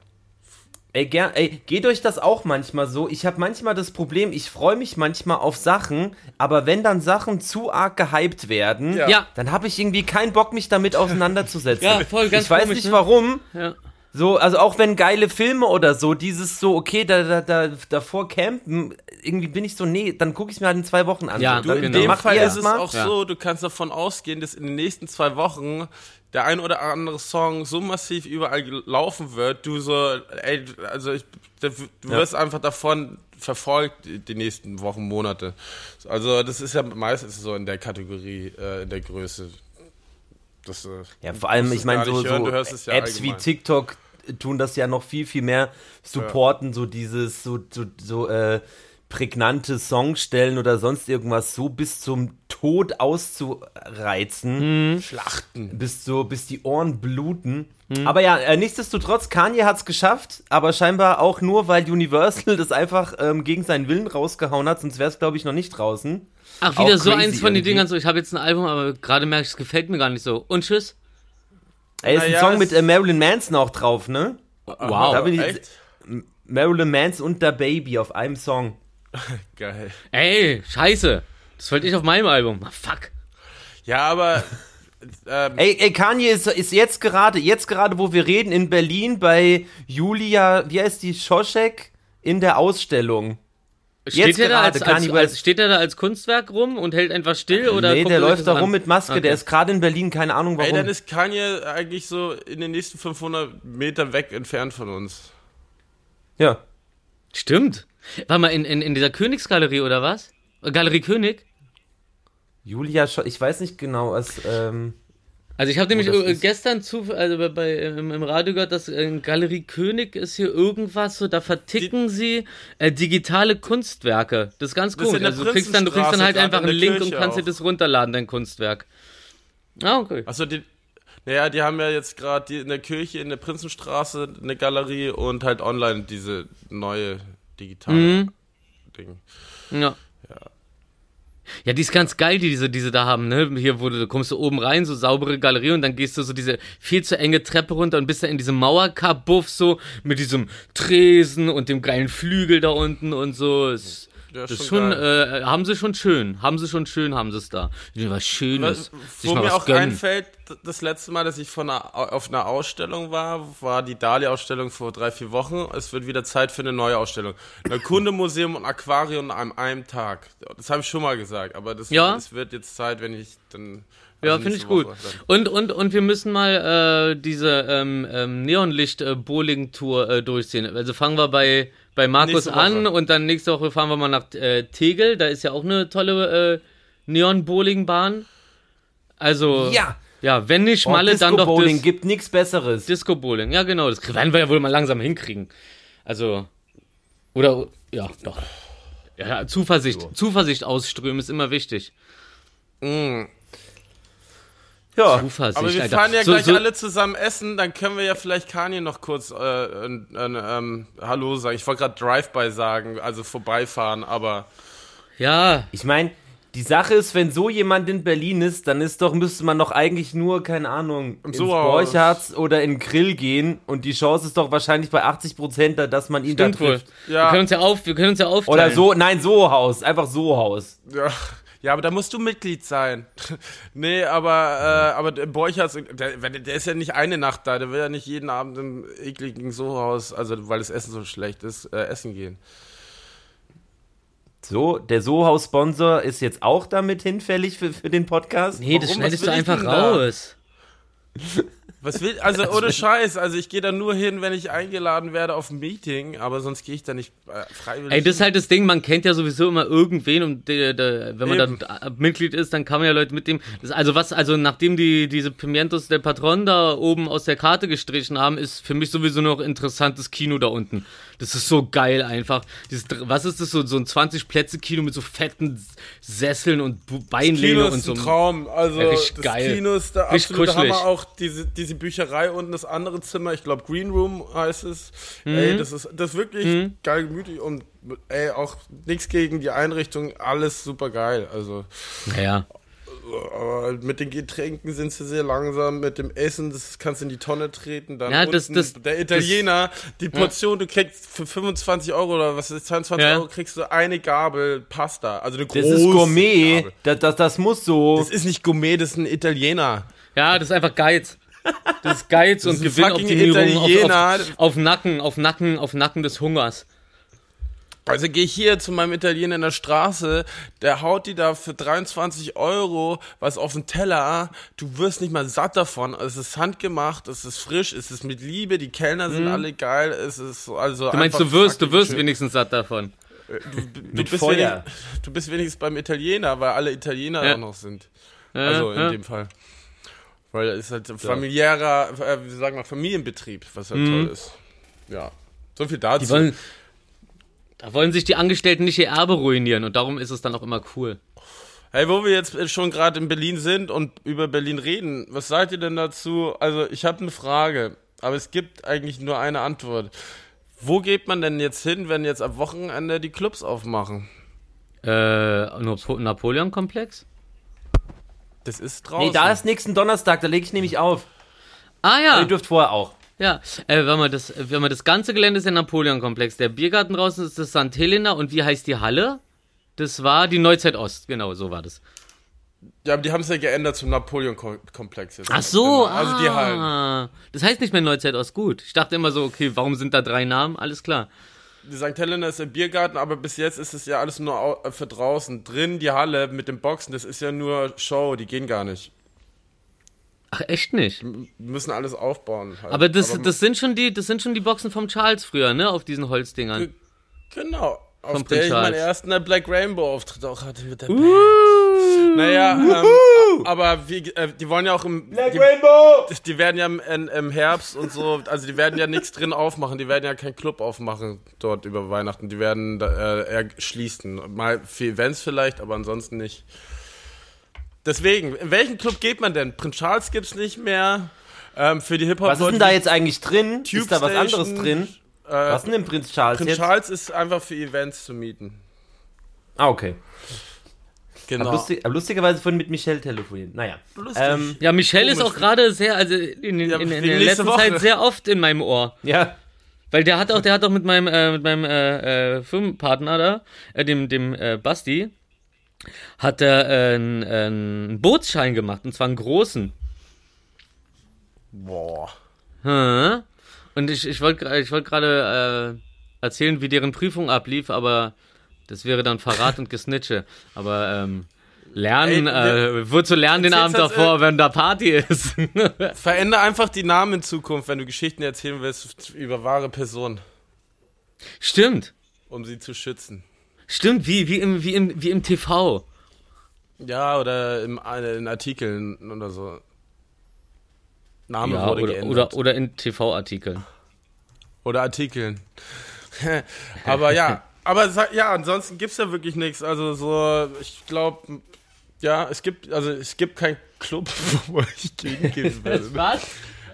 Ey, gern, ey, geht euch das auch manchmal so? Ich habe manchmal das Problem, ich freue mich manchmal auf Sachen, aber wenn dann Sachen zu arg gehypt werden,
Ja.
Ja,
dann habe ich irgendwie keinen Bock, mich damit auseinanderzusetzen.
Ja, voll, ganz
ich weiß
komisch,
nicht
ne?
warum.
ja.
So, also auch wenn geile Filme oder so, dieses so, okay, da, da, da, davor campen, irgendwie bin ich so, nee, dann gucke ich mir halt in zwei Wochen an.
Ja,
so,
du,
dann
In
Genau.
dem Fall ist es
mal.
auch
Ja.
so, du kannst davon ausgehen, dass in den nächsten zwei Wochen der ein oder andere Song so massiv überall laufen wird, du so, ey, also ich, du wirst einfach davon verfolgt die- nächsten Wochen, Monate. Also das ist ja meistens so in der Kategorie, äh, in der Größe. Das, äh,
Ja, vor allem, ich meine, so,
hören,
so
ja
Apps wie
allgemein.
TikTok tun das ja noch viel, viel mehr supporten, so dieses, so, so, so äh, prägnante Songstellen oder sonst irgendwas so bis zum Tod auszureizen.
Schlachten.
Bis so, bis die Ohren bluten. Aber ja, äh, nichtsdestotrotz, Kanye hat's geschafft, aber scheinbar auch nur, weil Universal das einfach ähm, gegen seinen Willen rausgehauen hat, sonst wäre es, glaube ich, noch nicht draußen.
Ach,
Auch
wieder so
crazy
eins von den. Dingern, so ich habe jetzt ein Album, aber gerade merke ich, es gefällt mir gar nicht so. Und tschüss.
Ey, ist ein
Naja,
Song
es-
mit äh, Marilyn Manson auch drauf, ne?
Wow.
Da bin ich-
Echt?
Marilyn Manson und der Baby auf einem Song.
Geil.
Ey, scheiße. Das wollte ich auf meinem Album. Ah, fuck.
Ja, aber ähm,
Ey, ey Kanye ist, ist jetzt gerade, jetzt gerade, wo wir reden, in Berlin bei Julia, wie heißt die, Schoschek in der Ausstellung.
Steht er, da als,
gerade,
als, als, steht er da als Kunstwerk rum und hält einfach still? Oder
nee, der
er
läuft da
an?
rum mit Maske,
Okay.
der ist gerade in Berlin, keine Ahnung
ey,
warum.
dann ist Kanye eigentlich so in den nächsten 500 Meter weg entfernt von uns.
ja.
Stimmt. War mal in, in, in dieser Königsgalerie oder was? Äh, Galerie König?
Julia, ich weiß nicht genau, was, ähm,
Also ich habe nämlich äh, gestern zu, also bei, bei im, im Radio gehört, dass äh, Galerie König ist hier irgendwas so, da verticken sie äh, digitale Kunstwerke. Das ist ganz
der
Also du kriegst dann, du kriegst dann halt einfach
in
einen Link und
Kirche
kannst dir
auch.
das runterladen, dein Kunstwerk. Ah, okay.
Achso, die, naja, die haben ja jetzt gerade in der Kirche in der Prinzenstraße eine Galerie und halt online diese neue digitale
Mhm.
Ding.
Ja. Ja, die ist ganz geil, die diese, diese da haben, ne? Hier, wo du, du kommst du oben rein, so saubere Galerie und dann gehst du so diese viel zu enge Treppe runter und bist dann in diesem Mauerkabuff so mit diesem Tresen und dem geilen Flügel da unten und so. Es-
Ja,
Das ist schon, äh, haben sie schon schön. Haben sie schon schön, haben sie es da. Was Schönes.
Was, wo mir auch
gönnen.
einfällt, das letzte Mal, dass ich von einer, auf einer Ausstellung war, war die Dali-Ausstellung vor drei, vier Wochen. Es wird wieder Zeit für eine neue Ausstellung. Ein Kundemuseum und Aquarium an einem Tag. Das habe ich schon mal gesagt, aber das,
Ja.
das wird jetzt Zeit, wenn ich dann.
Ja,
also
finde ich gut. Und, und, und wir müssen mal äh, diese ähm, ähm, Neonlicht-Bowling-Tour äh, durchziehen. Also fangen wir bei, bei Markus an und dann nächste Woche fahren wir mal nach äh, Tegel. Da ist ja auch eine tolle äh, Neon-Bowling-Bahn. Also,
Ja.
ja, wenn nicht
Oh,
Malle, dann doch
Disco-Bowling
Dis
gibt nichts Besseres.
Disco-Bowling. Ja, genau, das werden wir ja wohl mal langsam hinkriegen. Also, oder, ja, doch. Ja, Zuversicht, Zuversicht ausströmen ist immer wichtig.
Ja.
Zuversicht,
Aber wir
Alter.
fahren ja
So-
gleich
so-
alle zusammen essen, dann können wir ja vielleicht Kanye noch kurz äh, ein, ein, ähm, Hallo sagen. Ich wollte gerade Drive-by sagen, also vorbeifahren, aber
Ja,
Ich meine, Die Sache ist, wenn so jemand in Berlin ist, dann ist doch, müsste man doch eigentlich nur, keine Ahnung, ins
Sohaus.
Borchards oder in den Grill gehen und die Chance ist doch wahrscheinlich bei 80 Prozent, dass man ihn
Stimmt
da
wohl.
trifft.
Ja.
Wir können uns ja auf, wir können uns ja aufteilen.
Oder so, nein, so Haus, einfach so Haus.
Ja, ja, aber da musst du Mitglied sein. nee, aber, äh, aber der Borchers, der, wenn- der ist ja nicht eine Nacht da, der will ja nicht jeden Abend im ekligen Sohaus, also weil das Essen so schlecht ist, äh, essen gehen.
So, der Sohaus-Sponsor ist jetzt auch damit hinfällig für, für den Podcast.
Nee, das
Warum?
schneidest
Was
du einfach raus.
Was will, also ohne Scheiß, also ich gehe da nur hin, wenn ich eingeladen werde auf ein Meeting, aber sonst gehe ich da nicht äh, freiwillig.
Ey, das ist halt das Ding, man kennt ja sowieso immer irgendwen und der, der, wenn man
Eben.
dann äh, Mitglied ist, dann kann man ja Leute mit dem. Das, also was, also nachdem die diese Pimientos del Patron da oben aus der Karte gestrichen haben, ist für mich sowieso noch interessantes Kino da unten. Das ist so geil einfach. Dieses, was ist das so, so ein 20 Plätze Kino mit so fetten Sesseln und Beinlehne
Kino
und
ist
so.
ein Traum. Also
Ja,
das
geil.
Kino ist der
Richtig
absolute
kuschelig.
Hammer. Auch diese, diese Bücherei unten, das andere Zimmer, ich glaube Green Room heißt es.
Mhm.
Ey, das ist das ist wirklich geil gemütlich und ey, auch nichts gegen die Einrichtung, alles super geil. Also
Naja.
Aber mit den Getränken sind sie sehr langsam, mit dem Essen, das kannst du in die Tonne treten. Dann
Ja, das- das-
der Italiener, die Portion, du kriegst für 25 Euro oder was ist 22
Ja.
Euro, kriegst du eine Gabel Pasta. Also eine
Das
große
ist Gourmet,
Gabel.
das, das, das muss so.
Das ist nicht Gourmet, das ist ein Italiener.
Ja, das ist einfach Geiz. Das ist Geiz und
ist ein fucking
Gewinnoptimierung auf,
Italiener.
auf, auf Nacken, auf Nacken, auf Nacken des Hungers.
Also gehe ich hier zu meinem Italiener in der Straße, der haut die da für 23 Euro was auf den Teller. Du wirst nicht mal satt davon. Es ist handgemacht, es ist frisch, es ist mit Liebe, die Kellner sind alle geil. Es ist so- also
Mhm. Du meinst, du wirst, du wirst wenigstens satt davon.
du, du,
Mit
bist wenig- du bist wenigstens beim Italiener, weil alle Italiener
Ja.
auch noch sind.
Ja,
Also in
ja.
dem Fall. Weil es ist halt ein familiärer, äh, wie sagen wir, Familienbetrieb, was halt toll ist. Ja. So viel dazu.
Mhm. Die wollen, da wollen sich die Angestellten nicht ihr Erbe ruinieren und darum ist es dann auch immer cool.
Hey, wo wir jetzt schon gerade in Berlin sind und über Berlin reden, was seid ihr denn dazu? Also, ich habe eine Frage, aber es gibt eigentlich nur eine Antwort. Wo geht man denn jetzt hin, wenn jetzt am Wochenende die Clubs aufmachen?
Äh, Napo- Napoleon-Komplex?
Das ist draußen.
Nee, da ist nächsten Donnerstag, da lege ich nämlich auf.
Ah ja,
Ihr dürft vorher auch.
Ja. Äh, wenn man das, wenn man das ganze Gelände ist der Napoleon-Komplex. Der Biergarten draußen ist das St. Helena und wie heißt die Halle? Das war die Neuzeit Ost, genau, so war das.
Ja, aber die haben es ja geändert zum Napoleon-Komplex jetzt.
Ach so,
Genau, Also die Hallen.
ah. Das heißt nicht mehr Neuzeit Ost, gut. Ich dachte immer so, okay, warum sind da drei Namen? Alles klar.
Die St. Helena ist der Biergarten, aber bis jetzt ist es ja alles nur äh, für draußen. Drin die Halle mit den Boxen, das ist ja nur Show, die gehen gar nicht.
Ach, echt nicht?
Die müssen alles aufbauen. Halt.
Aber das, das sind schon die, das sind schon die Boxen vom Charles früher, ne? Auf diesen Holzdingern.
Genau. Auf
Vom
der
Prinz
ich meinen ersten Black Rainbow Auftritt auch hatte mit der Band.
Uh.
Naja, ähm, aber wie, äh, die wollen ja auch im.
Black
die,
Rainbow!
die werden ja im, in, im Herbst und so, also die werden ja nichts drin aufmachen, die werden ja keinen Club aufmachen dort über Weihnachten, die werden äh, eher schließen. Mal für Events vielleicht, aber ansonsten nicht. Deswegen, in welchen Club geht man denn? Prinz Charles gibt's nicht mehr. Ähm, für die Hip-Hop.
Was ist denn da jetzt eigentlich drin?
Tube
ist da was
Station,
anderes drin?
Äh,
Was ist denn im Prinz Charles
Prinz
jetzt?
Charles ist einfach für Events zu mieten.
Ah, okay.
Genau.
Hab lustig, hab lustigerweise vorhin mit Michelle telefoniert. Naja.
Lustig.
Ähm,
Ja, Michelle ist
Komisch.
auch gerade sehr, also in, in,
Ja,
in, in der letzten
Woche.
Zeit sehr oft in meinem Ohr.
ja.
Weil der hat auch, der hat auch mit meinem, äh, mit meinem äh, äh, Firmenpartner da, äh, dem, dem äh, Basti, hat er äh, einen, äh, einen Bootsschein gemacht, und zwar einen großen.
Boah.
Hm? Und ich, ich wollte ich wollt gerade äh, erzählen, wie deren Prüfung ablief, aber das wäre dann Verrat und Gesnitche. Aber ähm, lernen,
Ey,
äh, wozu lernen den Abend
als,
davor, wenn da Party ist?
Veränder einfach die Namen in Zukunft, wenn du Geschichten erzählen willst über wahre Personen,
Stimmt.
um sie zu schützen.
Stimmt, wie, wie, im, wie, im, wie im TV.
Ja, oder im, äh, in Artikeln oder so. Name
Ja,
wurde
oder,
geändert.
oder, oder in TV-Artikeln.
Oder Artikeln. aber ja, aber ja, ansonsten gibt's ja wirklich nichts. Also so, ich glaube, ja, es gibt, also es gibt keinen Club, wo ich gegen gehen würde.
Was?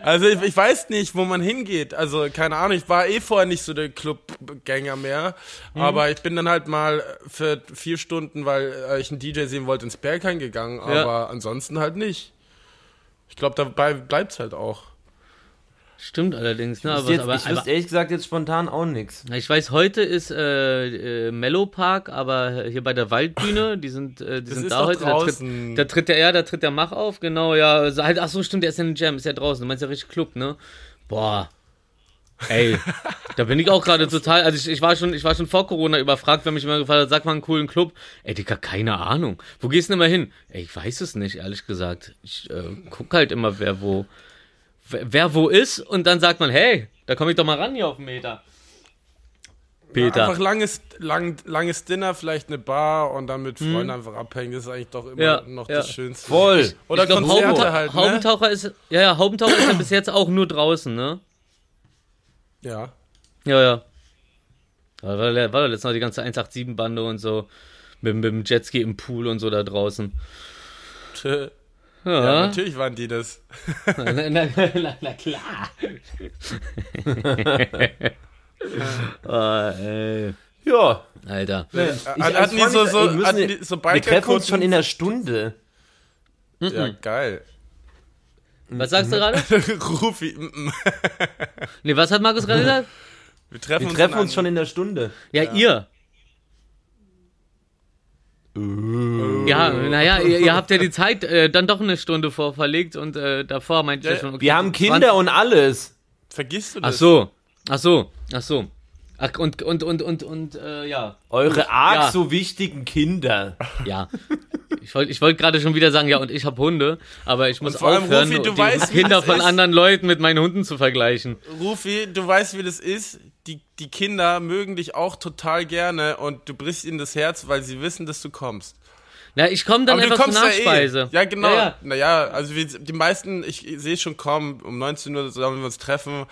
Also ich, ich weiß nicht, wo man hingeht. Also keine Ahnung, ich war eh vorher nicht so der Clubgänger mehr.
Mhm.
Aber ich bin dann halt mal für vier Stunden, weil äh, ich einen DJ sehen wollte, ins Berghain gegangen. Aber
Ja.
ansonsten halt nicht. Ich glaube, dabei bleibt's halt auch.
Stimmt allerdings, ne?
Ich
Aber,
wüsste jetzt,
aber,
ich wüsste
aber
ehrlich gesagt jetzt spontan auch nichts.
ich weiß, heute ist äh, äh, Mellow Park, aber hier bei der Waldbühne, die sind, äh, die
Das
sind
ist
da
doch
heute. Da tritt,
draußen.
da tritt der, ja, da tritt der Mach auf, genau, ja. Also halt, ach so, stimmt, der ist ja in den Jam, ist ja draußen. Du meinst ja richtig Club, ne? Boah. Ey, da bin ich auch gerade total, also ich, ich war schon, ich war schon vor Corona überfragt, wenn mich immer gefragt hat, sag mal einen coolen Club. Ey, Digga, keine Ahnung. Wo gehst du denn immer hin? Ey, ich weiß es nicht, ehrlich gesagt. Ich äh, guck halt immer, wer wo, wer, wo ist und dann sagt man, hey, da komme ich doch mal ran hier auf den Meter. Peter.
Einfach langes, lang, langes Dinner, vielleicht eine Bar und dann mit Freunden einfach abhängen. Das ist eigentlich doch immer.
Ja,
noch
ja.
das Schönste.
Voll.
Oder
ich glaub,
Konzerte halt, ne?
Haubentaucher ist, ja, ja, Haubentaucher ist ja bis jetzt auch nur draußen, ne?
Ja.
Ja, ja. War, war doch letztens noch die ganze 187-Bande und so. Mit, mit dem Jetski im Pool und so da draußen. Ja,
Ja, natürlich waren die das.
na, na, na, na klar. oh, ey.
Ja.
Alter.
Ich,
Hatten
ich
die so- so-
ey,
hatten die so
wir treffen uns schon in der Stunde.
Ja, geil.
Was sagst du gerade?
Rufi.
Nee, was hat Markus gerade gesagt?
Wir treffen
Wir
uns,
treffen
in
uns schon in der Stunde.
Ja, ihr. Ja, naja, ihr, ihr habt ja die Zeit äh, dann doch eine Stunde vorverlegt und äh, davor meint ihr
Ja,
schon, okay,
Wir haben
20
Kinder und alles.
Vergisst du
Ach
das?
so, ach so, ach so. Ach, und, und, und, und, und, äh, ja,
Eure arg
Ja.
so wichtigen Kinder.
ja. Ich wollte ich wollt gerade schon wieder sagen, ja, und ich habe Hunde, aber ich muss
vor allem,
aufhören,
Rufi, du
die
weißt, wie
Kinder von
ist.
anderen Leuten mit meinen Hunden zu vergleichen.
Rufi, du weißt, wie das ist. Die, die Kinder mögen dich auch total gerne und du brichst ihnen das Herz, weil sie wissen, dass du kommst.
Na, ich komme dann
Aber du
einfach zur
kommst ja
Nachspeise.
eh. Ja, genau.
Ja, ja.
Naja, also wir, die meisten, ich, sehe schon kommen, um 19 Uhr sollen wir uns treffen.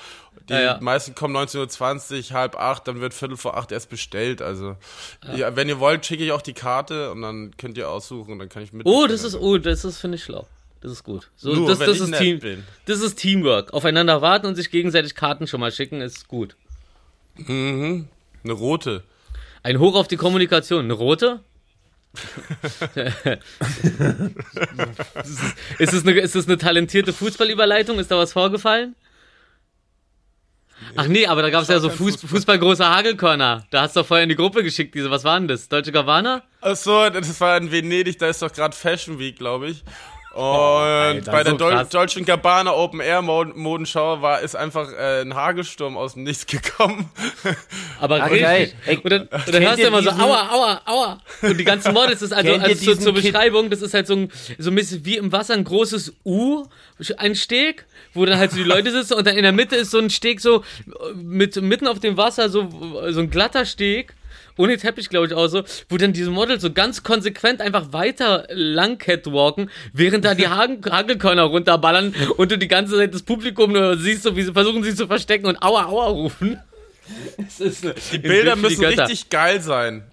Die
Ja,
meisten kommen 19.20 Uhr, halb acht, dann wird Viertel vor acht erst bestellt. Also, wenn ihr wollt, schicke ich auch die Karte und dann könnt ihr aussuchen und dann kann ich mit.
Oh, das ist, oh, das ist, finde ich schlau. Das ist gut. So,
Nur,
das,
wenn
das,
ich
ist Team,
bin.
das ist Teamwork. Aufeinander warten und sich gegenseitig Karten schon mal schicken, ist gut.
Mhm. Eine rote.
Ein Hoch auf die Kommunikation. Eine rote? ist, es eine, ist es eine talentierte Fußballüberleitung? Ist da was vorgefallen? Ach nee, aber da gab es ja so Fuß,
Fußball.
Fußballgroßer Hagelkörner. Da hast du doch vorher in die Gruppe geschickt, diese, was waren das? Deutsche Gabbana?
Ach so, das war in Venedig, da ist doch gerade Fashion Week, glaube ich. Und
Alter,
bei der
so
Dol. Dolce Gabbana Open Air Mod- Modenschau war ist einfach äh, ein Hagelsturm aus dem Nichts gekommen.
Aber
Ah,
richtig.
geil. Ey,
und dann, und dann hörst du immer so, aua, aua, aua. Und die ganzen Models, das ist also, also zur,
diesen
zur Beschreibung, das ist halt so ein, so ein bisschen wie im Wasser ein großes U, ein Steg, wo dann halt so die Leute sitzen und dann in der Mitte ist so ein Steg so, mit, mitten auf dem Wasser so, so ein glatter Steg. Ohne Teppich, glaube ich, auch so, wo dann diese Models so ganz konsequent einfach weiter lang catwalken, während da die Hagen, Hagelkörner runterballern und du die ganze Zeit das Publikum nur siehst, so, wie sie versuchen, sich zu verstecken und aua, aua rufen. Es ist eine-
Die Bilder
die
müssen
Götter.
richtig geil sein.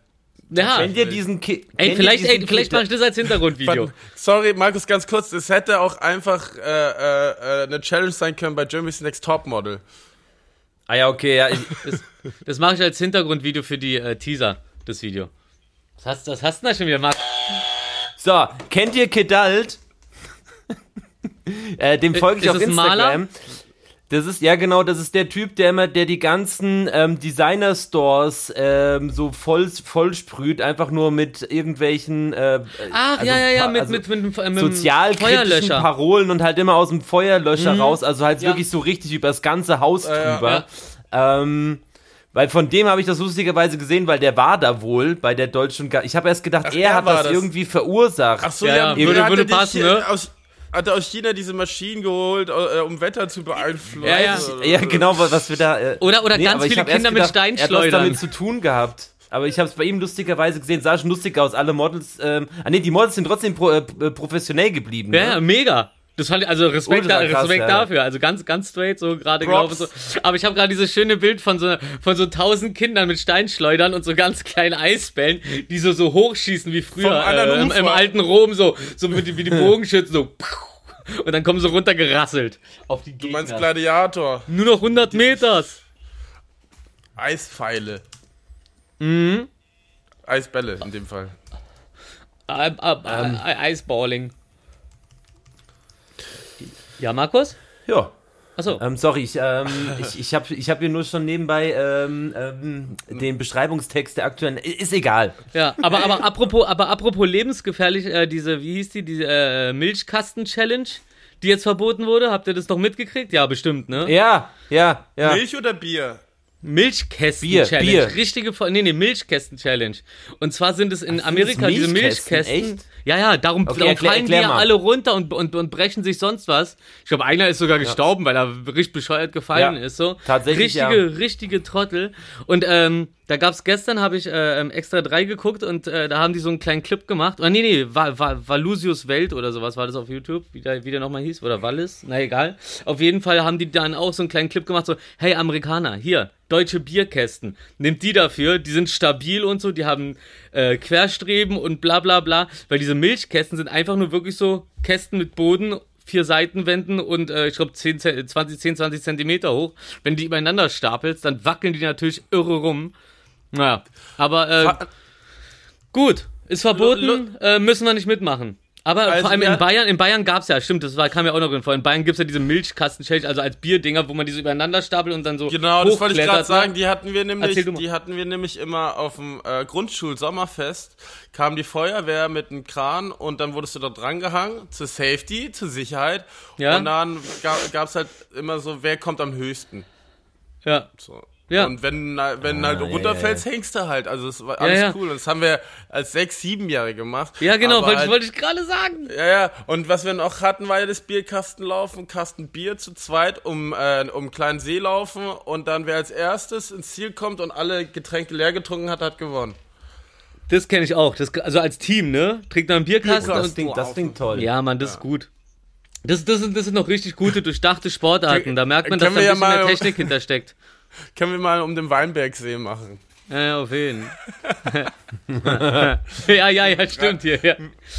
Ja,
Kennt ihr diesen Ki
ey,
kennt
vielleicht,
ihr
ey,
diesen
vielleicht mache ich das als Hintergrundvideo.
Sorry, Markus, ganz kurz. Das hätte auch einfach äh, äh, äh, eine Challenge sein können bei Jeremy's Next Top Model.
Ah ja, okay, ja. Ich,
Das, das mache ich als Hintergrundvideo für die äh, Teaser, das Video. Was hast, was hast du denn da schon wieder, Marc?
so, kennt ihr Kedalt? äh, dem folge ich
ist
auf
ein Maler?
Das ist, ja genau, das ist der Typ, der immer, der die ganzen ähm, Designer-Stores ähm, so voll, voll sprüht, einfach nur mit irgendwelchen äh,
Ach,
also
ja, ja, ja, mit,
also
mit, mit, mit, mit
sozialkritischen
Feuerlöscher. Mhm.
Parolen und halt immer aus dem Feuerlöscher raus, also halt
Ja.
wirklich so richtig übers ganze Haus
ja.
drüber. Ähm, weil von dem habe ich das lustigerweise gesehen, weil der war da wohl bei der deutschen. Ga ich habe erst gedacht,
Ach,
er
er
hat das,
das.
irgendwie verursacht.
Ach so,
Ja,
ja,
ja, würde- würde passen, ne?
Aus, hat er aus China diese Maschinen geholt, äh, um Wetter zu beeinflussen?
Ja, ja.
ja, genau, was was wir da. Äh,
Oder- oder ganz
aber ich
viele Kinder mit
gedacht, Er hat was
Steinschleudern.
damit zu tun gehabt. Aber ich habe es bei ihm lustigerweise gesehen, sah schon lustig aus. Alle Models, ähm, ah nee, die Models sind trotzdem pro, äh, professionell geblieben.
Ja, ja,
ne?
mega. Das fand ich, also Respekt,
Ultra
da,
krass,
Respekt
ja.
dafür. Also ganz, ganz straight, so gerade glaube so. Aber ich habe gerade dieses schöne Bild von so, von so tausend Kindern mit Steinschleudern und so ganz kleinen Eisbällen, die so, so hochschießen wie früher äh, im, im alten Rom, so, so wie die, wie die Bogenschützen, so. Und dann kommen sie runtergerasselt auf die
Du meinst
Gegner.
Gladiator,
Nur noch 100 Meters.
Eispfeile.
Mhm.
Eisbälle in dem Fall.
Äh, äh, äh, Iceballing. Ja, Markus?
Ja.
Achso.
Ähm, sorry, ich, ähm, ich, ich habe ich hab hier nur schon nebenbei ähm, ähm, den Beschreibungstext der aktuellen. Ist egal.
Ja, aber, aber apropos, aber apropos lebensgefährlich, äh, diese, wie hieß die, diese äh, Milchkasten-Challenge, die jetzt verboten wurde, habt ihr das doch mitgekriegt? Ja, bestimmt, ne?
Ja, ja, ja.
Milch oder Bier?
Milchkästen-Challenge.
Bier, Bier.
Richtige, nee, nee, Milchkästen-Challenge. Und zwar sind es in
Ach,
Amerika diese
Milchkästen? Echt?
Ja, ja, darum,
Okay,
darum
erklär-
fallen die
erklär
ja
mal.
alle runter und, und, und brechen sich sonst was. Ich glaube, einer ist sogar gestorben, weil er richtig bescheuert gefallen
Ja,
ist. So.
tatsächlich,
Richtige,
ja.
richtige Trottel. Und ähm, da gab's gestern, habe ich äh, ähm, extra drei geguckt und äh, da haben die so einen kleinen Clip gemacht. Oder nee, nee, Val Valusius Welt oder sowas war das auf YouTube, wie der, wie der nochmal hieß. Oder Wallis, na egal. Auf jeden Fall haben die dann auch so einen kleinen Clip gemacht, so, hey Amerikaner, hier, deutsche Bierkästen. Nehmt die dafür, die sind stabil und so, die haben äh, Querstreben und bla bla bla. Weil diese Milchkästen sind einfach nur wirklich so Kästen mit Boden, vier Seitenwänden und äh, ich glaube 10, Ze- 20, 10, 20 Zentimeter hoch. Wenn die übereinander stapelst, dann wackeln die natürlich irre rum. Naja, aber äh, gut, ist verboten, äh, müssen wir nicht mitmachen. Aber
Also
vor allem in Bayern, in Bayern gab's ja, stimmt, das war, kam ja auch noch drin vor. In Bayern gibt's ja diese Milchkasten-Challenge, also als Bierdinger, wo man diese übereinander stapelt und dann so
Genau, das wollte ich gerade
hochklettert,
sagen.
ne?
Die hatten wir nämlich, die hatten wir nämlich immer auf dem äh, Grundschul-Sommerfest. Kam die Feuerwehr mit einem Kran und dann wurdest du da dran gehangen zur Safety, zur Sicherheit.
Ja.
Und dann gab, gab's halt immer so, wer kommt am höchsten.
Ja,
So.
Ja.
Und wenn, wenn halt
ja,
runterfällst, hängst du halt. Also es war alles
ja.
cool. Und das haben wir als sechs, siebenjährige gemacht.
ja genau, wollte ich,
halt,
wollte ich gerade sagen.
ja, ja. Und was wir noch hatten, war ja das Bierkastenlaufen, Kasten Bier zu zweit, um, äh, um einen kleinen See laufen. Und dann wer als erstes ins Ziel kommt und alle Getränke leer getrunken hat, hat gewonnen.
Das kenne ich auch. Das, also als Team, ne? Trinkt man einen Bierkasten
Das
und
klingt, das klingt toll.
Ja, Mann, das ist gut. Das, das, sind, das sind noch richtig gute, durchdachte Sportarten. Da merkt man, dass da ein
wir ja
bisschen mehr
mal-
Technik hintersteckt.
Können wir mal um den Weinbergsee machen.
Ja, auf jeden. ja, ja, ja, stimmt hier. Ja.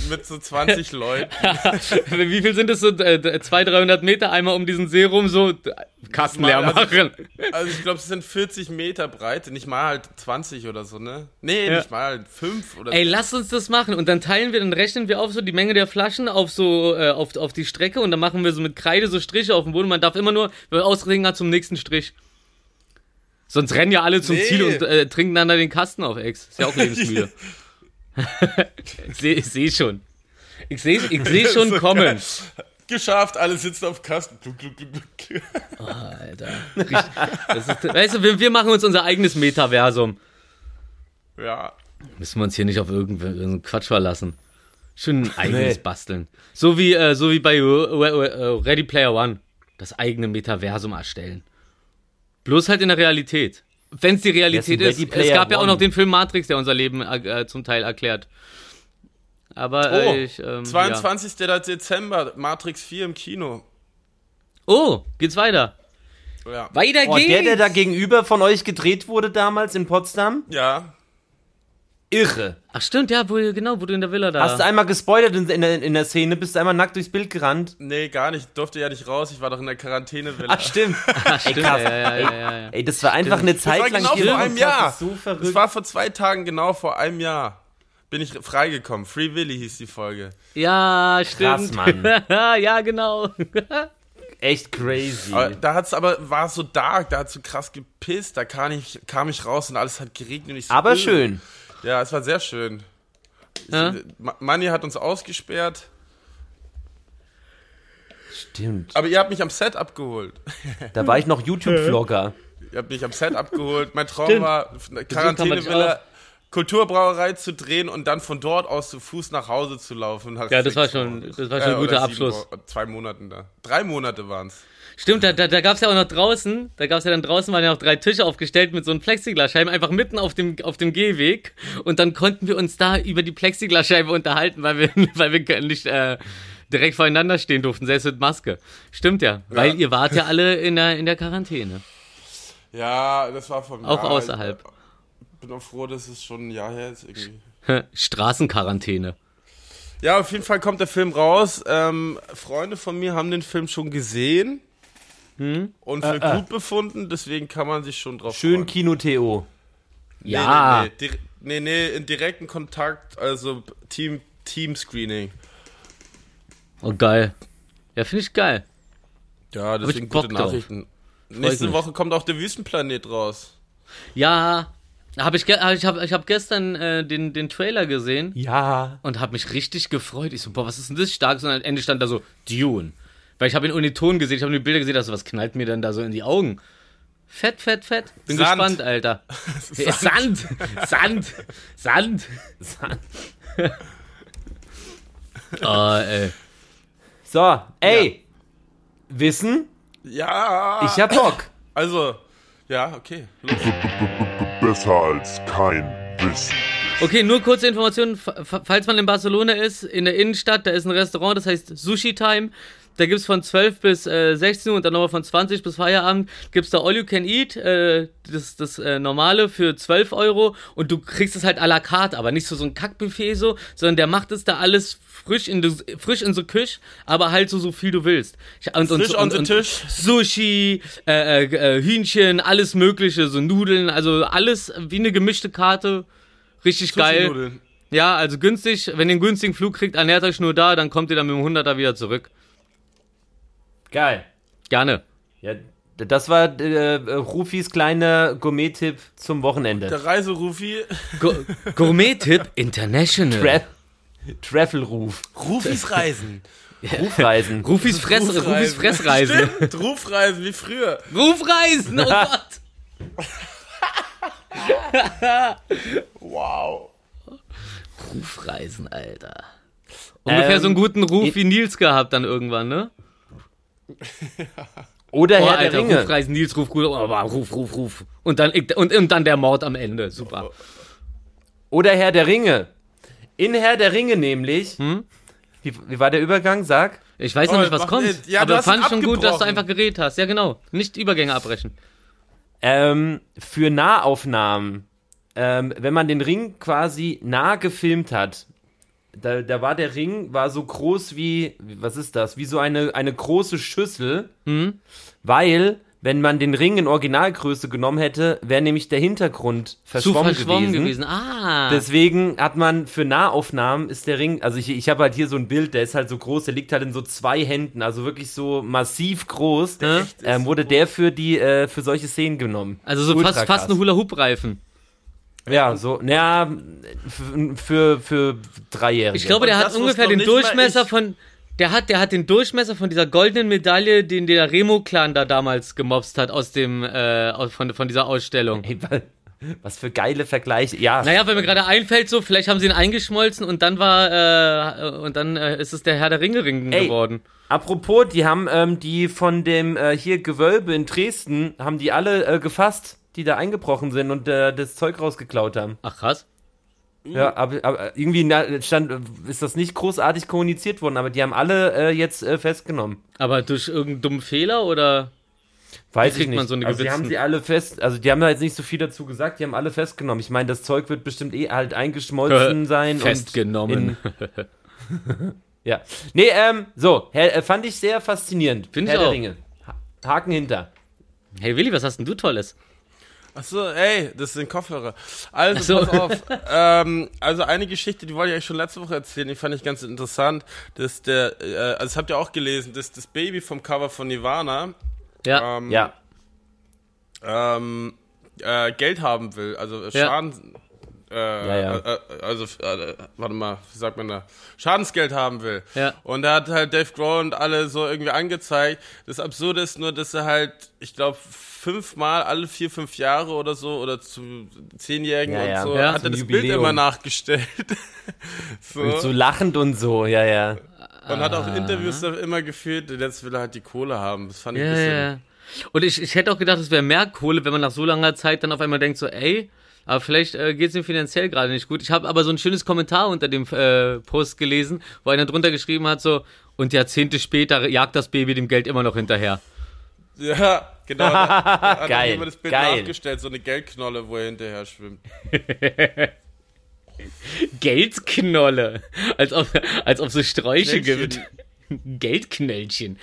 Mit so 20 Leuten.
Wie viel sind das so? Äh, 200, 300 Meter einmal um diesen See rum, so äh, Kasten leer
Also-
machen.
Also ich glaube, es sind 40 Meter breit. Nicht mal halt 20 oder so, ne? Nee,
Ja.
nicht mal halt 5 oder
Ey, lass uns das machen und dann teilen wir, dann rechnen wir auf so die Menge der Flaschen auf so äh, auf, auf die Strecke und dann machen wir so mit Kreide so Striche auf dem Boden. Man darf immer nur wenn man ausreden hat zum nächsten Strich. Sonst rennen ja alle zum
Nee.
Ziel und äh, trinken dann da den Kasten auf Ex. Ist ja auch lebensmüde. ich sehe seh schon. Ich sehe ich seh schon kommen.
Geschafft, alle sitzen auf Kasten. Gluck.
Alter. Ist, weißt du, wir, wir machen uns unser eigenes Metaversum.
Ja.
Müssen wir uns hier nicht auf irgendeinen Quatsch verlassen. Schön ein eigenes
Nee.
basteln. So wie, äh, so wie bei Ready Player One. Das eigene Metaversum erstellen. Bloß halt in der Realität. Wenn es die Realität ist. Es gab ja auch
One.
noch den Film Matrix, der unser Leben äh, zum Teil erklärt. Aber
Oh,
äh, ich, ähm,
22. Dezember, Matrix 4 im Kino.
Ja. Oh, geht's weiter.
Ja.
Weiter
Oh,
geht's.
der, der da gegenüber von euch gedreht wurde damals in Potsdam?
Ja.
Irre.
Ach stimmt, ja, wo, genau, wo du in der Villa da
Hast du einmal gespoilert in, in, der, in der Szene? Bist du einmal nackt durchs Bild gerannt?
Nee, gar nicht. Ich durfte ja nicht raus. Ich war doch in der Quarantänevilla.
Ach, stimmt.
Ach, stimmt,
krass.
ja, ja, ja, ja, ja.
Ey, das war einfach eine Zeit
war
lang
genau vor einem. Jahr.
Das So.
Das war vor zwei Tagen, genau vor einem Jahr. Bin ich freigekommen. Free Willy hieß die Folge.
Ja, stimmt.
Mann.
ja, genau.
Echt crazy.
Aber da hat's aber, war so dark, da hat so krass gepisst, da kam ich, kam ich raus und alles hat geregnet und ich so,
Aber schön.
Ja, es war sehr schön.
Ja?
Ma- Manni hat uns ausgesperrt,
Stimmt.
aber ihr habt mich am Set abgeholt.
Da war ich noch YouTube-Vlogger.
Ihr habt mich am Set abgeholt. Mein Traum
Stimmt.
war, Quarantänevilla, Kulturbrauerei zu drehen und dann von dort aus zu Fuß nach Hause zu laufen.
Ja, das war schon-
Wochen.
das war schon ein guter Abschluss.
sieben Wo- Zwei Monaten da. Drei Monate waren's.
Stimmt, da, da, da gab es ja auch noch draußen, da gab es ja dann draußen, waren ja noch drei Tische aufgestellt mit so einem Plexiglasscheiben, einfach mitten auf dem, auf dem Gehweg. Und dann konnten wir uns da über die Plexiglasscheibe unterhalten, weil wir, weil wir nicht äh, direkt voreinander stehen durften, selbst mit Maske. Stimmt ja, weil ihr wart ja alle in der, in der Quarantäne.
Ja, das war von
Auch
ja,
außerhalb.
Ich bin auch froh, dass es schon ein Jahr her ist irgendwie.
Straßenquarantäne.
Ja, auf jeden Fall kommt der Film raus. Ähm, Freunde von mir haben den Film schon gesehen und für
Äh, äh.
gut befunden, deswegen kann man sich schon drauf
Schön
freuen.
Kino-TO.
Nee,
Ja.
Nee, nee, nee, nee, in direkten Kontakt, also Team, Team Screening.
Oh, geil. Ja, finde ich geil.
Ja, deswegen
Bock
gute
drauf.
Nachrichten. Nächste
mich.
Woche kommt auch der Wüstenplanet raus.
Ja, habe ich, hab ich, hab, ich hab gestern äh, den, den Trailer gesehen
Ja.
und habe mich richtig gefreut. Ich so, boah, was ist denn das Starkes? Und am Ende stand da so, Dune. Weil ich habe ihn Uniton gesehen, ich habe die Bilder gesehen, dachte so, was knallt mir denn da so in die Augen? Fett, fett, fett. Bin
Sand.
gespannt, Alter. Sand. Sand. Sand.
Sand.
Oh, ey.
So, ey. Wissen?
Ja.
Ich hab Bock.
Also, ja, okay. Los.
Besser als kein Wissen.
Okay, nur kurze Informationen. Falls man in Barcelona ist, in der Innenstadt, da ist ein Restaurant, das heißt Sushi Time. Da gibt's von 12 bis äh, 16 Uhr und dann nochmal von 20 bis Feierabend gibt's da All You Can Eat, äh, das, das äh, normale für 12 Euro und du kriegst es halt à la carte, aber nicht so so ein Kackbuffet so, sondern der macht es da alles frisch in, die, frisch in so Küche, aber halt so, so viel du willst. Und, und,
Frisch on
und,
the
und,
Tisch.
Sushi, äh, äh, äh, Hühnchen, alles mögliche, so Nudeln, also alles wie eine gemischte Karte. Richtig geil. Ja, also günstig. Wenn ihr einen günstigen Flug kriegt, ernährt euch nur da, dann kommt ihr dann mit dem 100er wieder zurück.
Geil.
Gerne.
Ja, das war äh, Rufis kleiner Gourmet-Tipp zum Wochenende.
Der Reiserufi.
Gu- Gourmet-Tipp International.
Tra Travel-Ruf.
Rufis Reisen.
Rufreisen.
Rufis, Fress, Rufis Fressreise.
Stimmt, Rufreisen wie früher.
Rufreisen, oh Gott.
Wow.
Rufreisen, Alter. Ungefähr
Ähm,
so einen guten Ruf wie Nils gehabt dann irgendwann, ne?
Oder
Oh,
Herr
Alter,
der Ringe.
Rufreisen, Nils, Ruf, Ruf, oh, Ruf, Ruf, Ruf. Und dann, und, und dann der Mord am Ende. Super.
Oder Herr der Ringe. In Herr der Ringe nämlich.
Hm?
Wie, wie war der Übergang? Sag.
Ich weiß noch
Oh,
nicht, was kommt.
nicht. Ja, du
aber
hast
fand ich schon gut, dass du einfach geredet hast. Ja, genau. Nicht Übergänge abbrechen.
Ähm, für Nahaufnahmen, ähm, wenn man den Ring quasi nah gefilmt hat, da, da war der Ring, war so groß wie, was ist das? Wie so eine, eine große Schüssel,
Hm?
weil, wenn man den Ring in Originalgröße genommen hätte, wäre nämlich der Hintergrund verschwommen,
verschwommen
gewesen.
gewesen. Ah.
Deswegen hat man für Nahaufnahmen ist der Ring, also ich, ich habe halt hier so ein Bild, der ist halt so groß, der liegt halt in so zwei Händen, also wirklich so massiv groß.
Hä?
Ähm, wurde der für die äh, für solche Szenen genommen.
also so
Ultra
fast, fast
krass.
ein Hula-Hoop-Reifen.
Ja, so, naja, für, für, Dreijährige.
Ich glaube, der hat ungefähr den Durchmesser von. Der hat, der hat den Durchmesser von dieser goldenen Medaille, den der Remo-Clan da damals gemobst hat aus dem, äh, von, von dieser Ausstellung.
Ey, wa- was für geile Vergleiche. Ja,
Naja, wenn mir gerade einfällt, so, vielleicht haben sie ihn eingeschmolzen und dann war, äh, und dann äh, ist es der Herr der Ringe-Ring
Ey.
geworden.
apropos, die haben ähm, die von dem äh, hier Gewölbe in Dresden, haben die alle äh, gefasst, die da eingebrochen sind und äh, das Zeug rausgeklaut haben.
Ach krass.
Ja, aber, aber irgendwie na, stand, ist das nicht großartig kommuniziert worden, aber die haben alle äh, jetzt äh, festgenommen.
Aber durch irgendeinen dummen Fehler oder?
Weiß ich nicht.
man so eine
also die haben sie alle fest, also die haben da jetzt nicht so viel dazu gesagt, die haben alle festgenommen. Ich meine, das Zeug wird bestimmt eh halt eingeschmolzen sein. und
Festgenommen.
Ja. Nee, ähm, so, äh, fand ich sehr faszinierend.
Find
Herr
ich
der
auch.
Ringe. Ha Haken hinter.
Hey Willi, was hast denn du Tolles?
Achso, ey, das sind Kopfhörer. Also,
so.
pass auf. ähm, also eine Geschichte, die wollte ich euch schon letzte Woche erzählen, die fand ich ganz interessant. Dass der, äh, also das habt ihr auch gelesen, dass das Baby vom Cover von Nirvana
Ja.
ähm,
Ja.
ähm, äh, Geld haben will, also äh,
Ja.
Äh,
ja.
Äh, äh, also äh, warte mal, wie sagt man da, Schadensgeld haben will.
Ja.
Und da hat halt Dave Grohl und alle so irgendwie angezeigt. Das Absurde ist nur, dass er halt, ich glaube, fünfmal alle vier, fünf Jahre oder so oder zu Zehnjährigen
Ja,
und
ja.
so
Ja.
hat er das Bild
Jubiläum.
immer nachgestellt. so.
So lachend und so, ja, ja.
Und hat auch Interviews da immer geführt, jetzt will er halt die Kohle haben. Das fand ich ein
Ja,
bisschen.
ja. Und ich, ich hätte auch gedacht, es wäre mehr Kohle, wenn man nach so langer Zeit dann auf einmal denkt, so, ey, aber vielleicht äh, geht es ihm finanziell gerade nicht gut. Ich habe aber so ein schönes Kommentar unter dem äh, Post gelesen, wo einer drunter geschrieben hat, so, und Jahrzehnte später jagt das Baby dem Geld immer noch hinterher.
Ja, genau. Da, da hat
Geil,
immer das Bild
geil.
nachgestellt, so eine Geldknolle, wo er hinterher schwimmt.
Geldknolle. Als ob, als ob so Sträuche gibt. Geldknöllchen.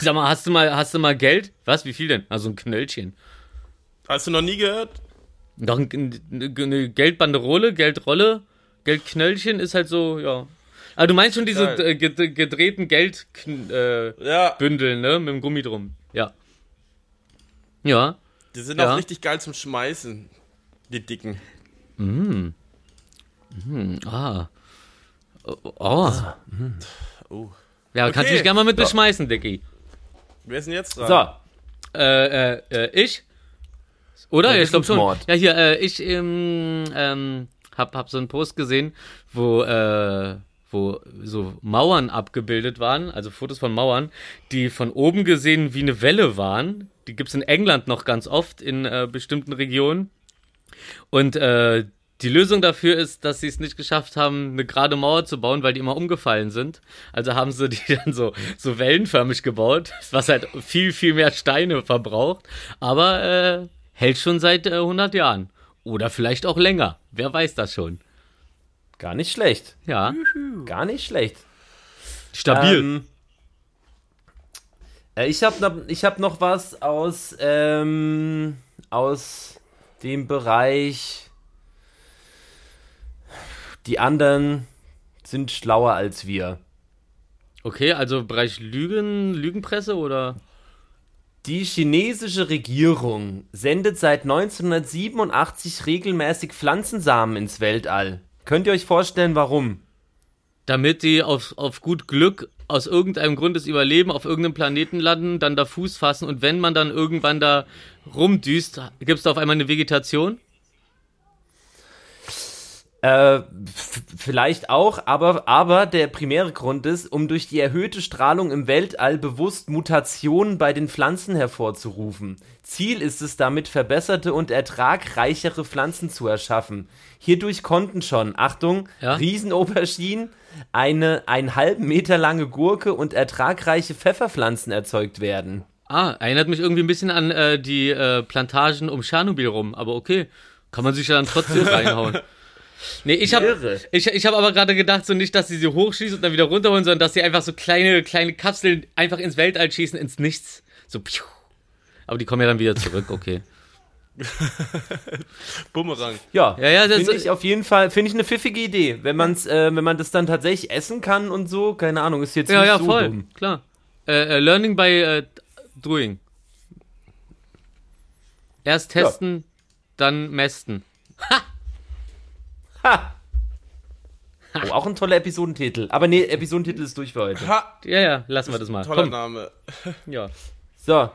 Sag mal, hast du mal, hast du mal Geld? Was? Wie viel denn? Also ein Knöllchen.
Hast du noch nie gehört?
Doch ein, eine Geldbanderole, Geldrolle, Geldknöllchen ist halt so, ja. Aber du meinst schon diese äh, ged- gedrehten Geldbündel, äh,
Ja,
ne? Mit dem Gummi drum. Ja. Ja.
die sind
Ja.
auch richtig geil zum Schmeißen. Die dicken.
Ah. Oh. oh.
Oh.
Ja, kannst du mich gerne mal mit beschmeißen, Dicky.
Wer ist denn jetzt dran?
So,
Äh, äh, äh, ich? Oder?
Ja,
ich glaube schon. Ja, hier, äh, ich ähm, ähm, hab, hab so einen Post gesehen, wo, äh, wo so Mauern abgebildet waren, also Fotos von Mauern, die von oben gesehen wie eine Welle waren. Die gibt's in England noch ganz oft in äh, bestimmten Regionen. Und äh, die Lösung dafür ist, dass sie es nicht geschafft haben, eine gerade Mauer zu bauen, weil die immer umgefallen sind. Also haben sie die dann so, so wellenförmig gebaut, was halt viel, viel mehr Steine verbraucht. Aber äh, hält schon seit äh, 100 Jahren. Oder vielleicht auch länger. Wer weiß das schon.
gar nicht schlecht.
Ja,
Gar nicht schlecht.
stabil.
Ähm, äh, ich habe noch, ich hab noch was aus, ähm, aus dem Bereich. Die anderen sind schlauer als wir.
Okay, also Bereich Lügen, Lügenpresse oder?
Die chinesische Regierung sendet seit 1987 regelmäßig Pflanzensamen ins Weltall. Könnt ihr euch vorstellen, warum?
Damit die auf, auf gut Glück aus irgendeinem Grund des Überleben auf irgendeinem Planeten landen, dann da Fuß fassen und wenn man dann irgendwann da rumdüst, gibt's da auf einmal eine Vegetation?
Äh, vielleicht auch, aber, aber der primäre Grund ist, um durch die erhöhte Strahlung im Weltall bewusst Mutationen bei den Pflanzen hervorzurufen. Ziel ist es damit, verbesserte und ertragreichere Pflanzen zu erschaffen. Hierdurch konnten schon, Achtung,
Ja?
Riesenauberginen, eine einen halben Meter lange Gurke und ertragreiche Pfefferpflanzen erzeugt werden.
Ah, erinnert mich irgendwie ein bisschen an äh, die äh, Plantagen um Tschernobyl rum, aber okay. Kann man sich ja dann trotzdem reinhauen. Nee, ich habe ich, ich hab aber gerade gedacht, so nicht, dass sie sie hochschießen und dann wieder runterholen, sondern dass sie einfach so kleine, kleine Kapseln einfach ins Weltall schießen, ins Nichts. So, piu. Aber die kommen ja dann wieder zurück, okay.
Bumerang.
Ja,
Ja, ja, das-
finde ich auf jeden Fall, finde ich eine pfiffige Idee. Wenn man's, äh, wenn man das dann tatsächlich essen kann und so, keine Ahnung, ist jetzt
Ja,
nicht
ja,
so
voll,
dumm.
klar. Äh, äh, learning by äh, doing. Erst testen, dann mästen.
Ha! Oh, auch ein toller Episodentitel. Aber nee, Episodentitel ist durch für heute.
Ha!
Ja, ja, lassen wir das mal.
Toller
Komm,
Name.
ja.
So.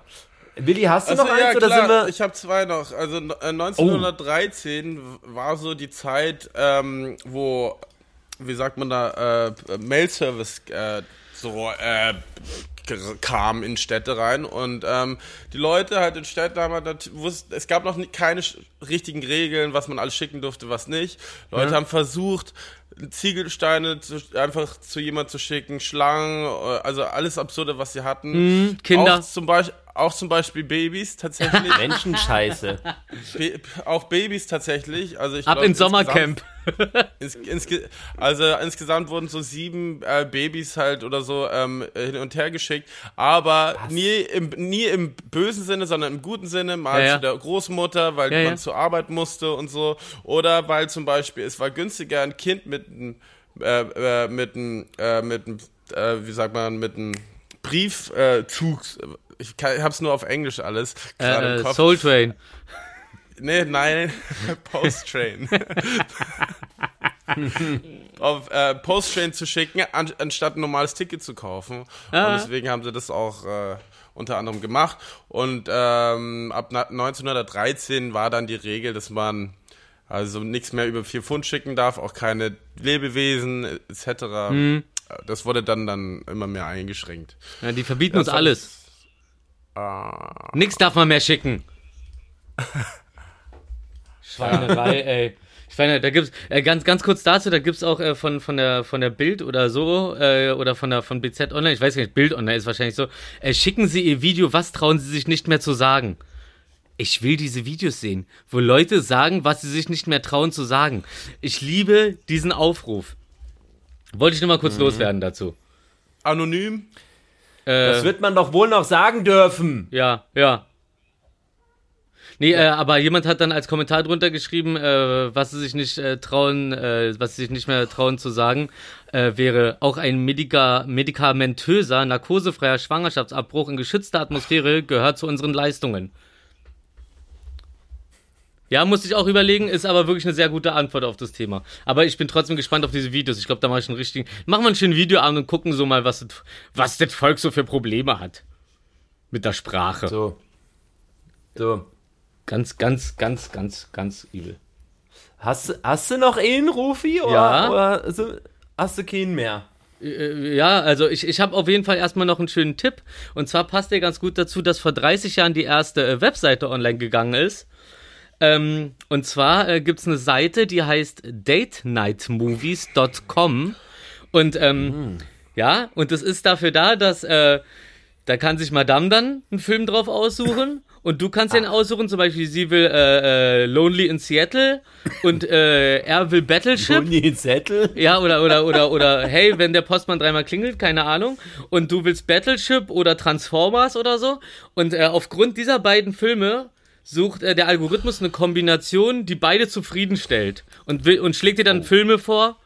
Willi, hast du
Achso,
noch eins
ja,
oder
klar.
sind wir.
Ich habe zwei noch. Also äh, 1913 war so die Zeit, ähm, wo, wie sagt man da, äh, Mail-Service äh, so äh, kam in Städte rein und ähm, die Leute halt in Städten haben halt, wussten, es gab noch nie, keine richtigen Regeln, was man alles schicken durfte, was nicht. Leute haben versucht, Ziegelsteine zu, einfach zu jemand zu schicken, Schlangen, äh, also alles Absurde, was sie hatten.
Hm, Kinder.
Auch zum, Beispiel, auch zum Beispiel Babys tatsächlich.
Menschenscheiße.
Be auch Babys tatsächlich. Also ich
Ab
glaub,
ins Sommercamp.
Ins, insge also insgesamt wurden so sieben äh, Babys halt oder so ähm, hin und her geschickt, aber nie im, nie im bösen Sinne, sondern im guten Sinne, mal
Ja, ja.
zu der Großmutter, weil
Ja,
man
ja.
zur Arbeit musste und so, oder weil zum Beispiel es war günstiger, ein Kind mit einem äh, äh, mit einem äh, mit einem äh, wie sagt man mit einem Briefzug äh, ich, kann, hab's nur auf Englisch alles
Äh. Soul Train.
Nee, nein, Post-Train. Auf äh, Post-Train zu schicken, an, anstatt ein normales Ticket zu kaufen.
Ah.
Und deswegen haben sie das auch äh, unter anderem gemacht. Und ähm, ab na- 1913 war dann die Regel, dass man also nichts mehr über vier Pfund schicken darf, auch keine Lebewesen etc.
Mhm.
Das wurde dann, dann immer mehr eingeschränkt.
Ja, die verbieten uns
Das war-
alles.
Ah.
Nix darf man mehr schicken. Schweinerei, ey. Ich meine, da gibt's äh, ganz ganz kurz dazu, da gibt's auch äh, von von der von der Bild oder so äh, oder von der von BZ Online, ich weiß nicht, Bild Online ist wahrscheinlich so. Äh, schicken Sie Ihr Video, was trauen Sie sich nicht mehr zu sagen? Ich will diese Videos sehen, wo Leute sagen, was sie sich nicht mehr trauen zu sagen. Ich liebe diesen Aufruf. Wollte ich nur mal kurz loswerden dazu.
Anonym?
Äh,
Das wird man doch wohl noch sagen dürfen.
Ja, ja. Nee, äh, aber jemand hat dann als Kommentar drunter geschrieben, äh, was sie sich nicht äh, trauen, äh, was sie sich nicht mehr trauen zu sagen, äh, wäre auch ein medika medikamentöser, narkosefreier Schwangerschaftsabbruch in geschützter Atmosphäre gehört zu unseren Leistungen. Ja, musste ich auch überlegen, ist aber wirklich eine sehr gute Antwort auf das Thema. Aber ich bin trotzdem gespannt auf diese Videos. Ich glaube, da mache ich einen richtigen. Machen wir einen schönen Videoabend und gucken so mal, was das, was das Volk so für Probleme hat. Mit der Sprache.
So. So.
Ganz, ganz, ganz, ganz, ganz übel.
Hast, hast du noch einen, Rufi? Oder,
Ja.
Oder hast du keinen mehr?
Äh, Ja, also ich, ich habe auf jeden Fall erstmal noch einen schönen Tipp. Und zwar passt der ganz gut dazu, dass vor 30 Jahren die erste äh, Webseite online gegangen ist. Ähm, und zwar äh, gibt es eine Seite, die heißt datenightmovies.com. Und ähm, ja, und das ist dafür da, dass äh, da kann sich Madame dann einen Film drauf aussuchen. Und du kannst den aussuchen, zum Beispiel, sie will äh, äh, Lonely in Seattle und äh, er will Battleship.
Und die Zettel?
Ja, oder, oder, oder, oder, hey, wenn der Postmann dreimal klingelt, keine Ahnung, und du willst Battleship oder Transformers oder so. Und äh, aufgrund dieser beiden Filme sucht äh, der Algorithmus eine Kombination, die beide zufriedenstellt. Und, will, und schlägt dir dann Filme vor,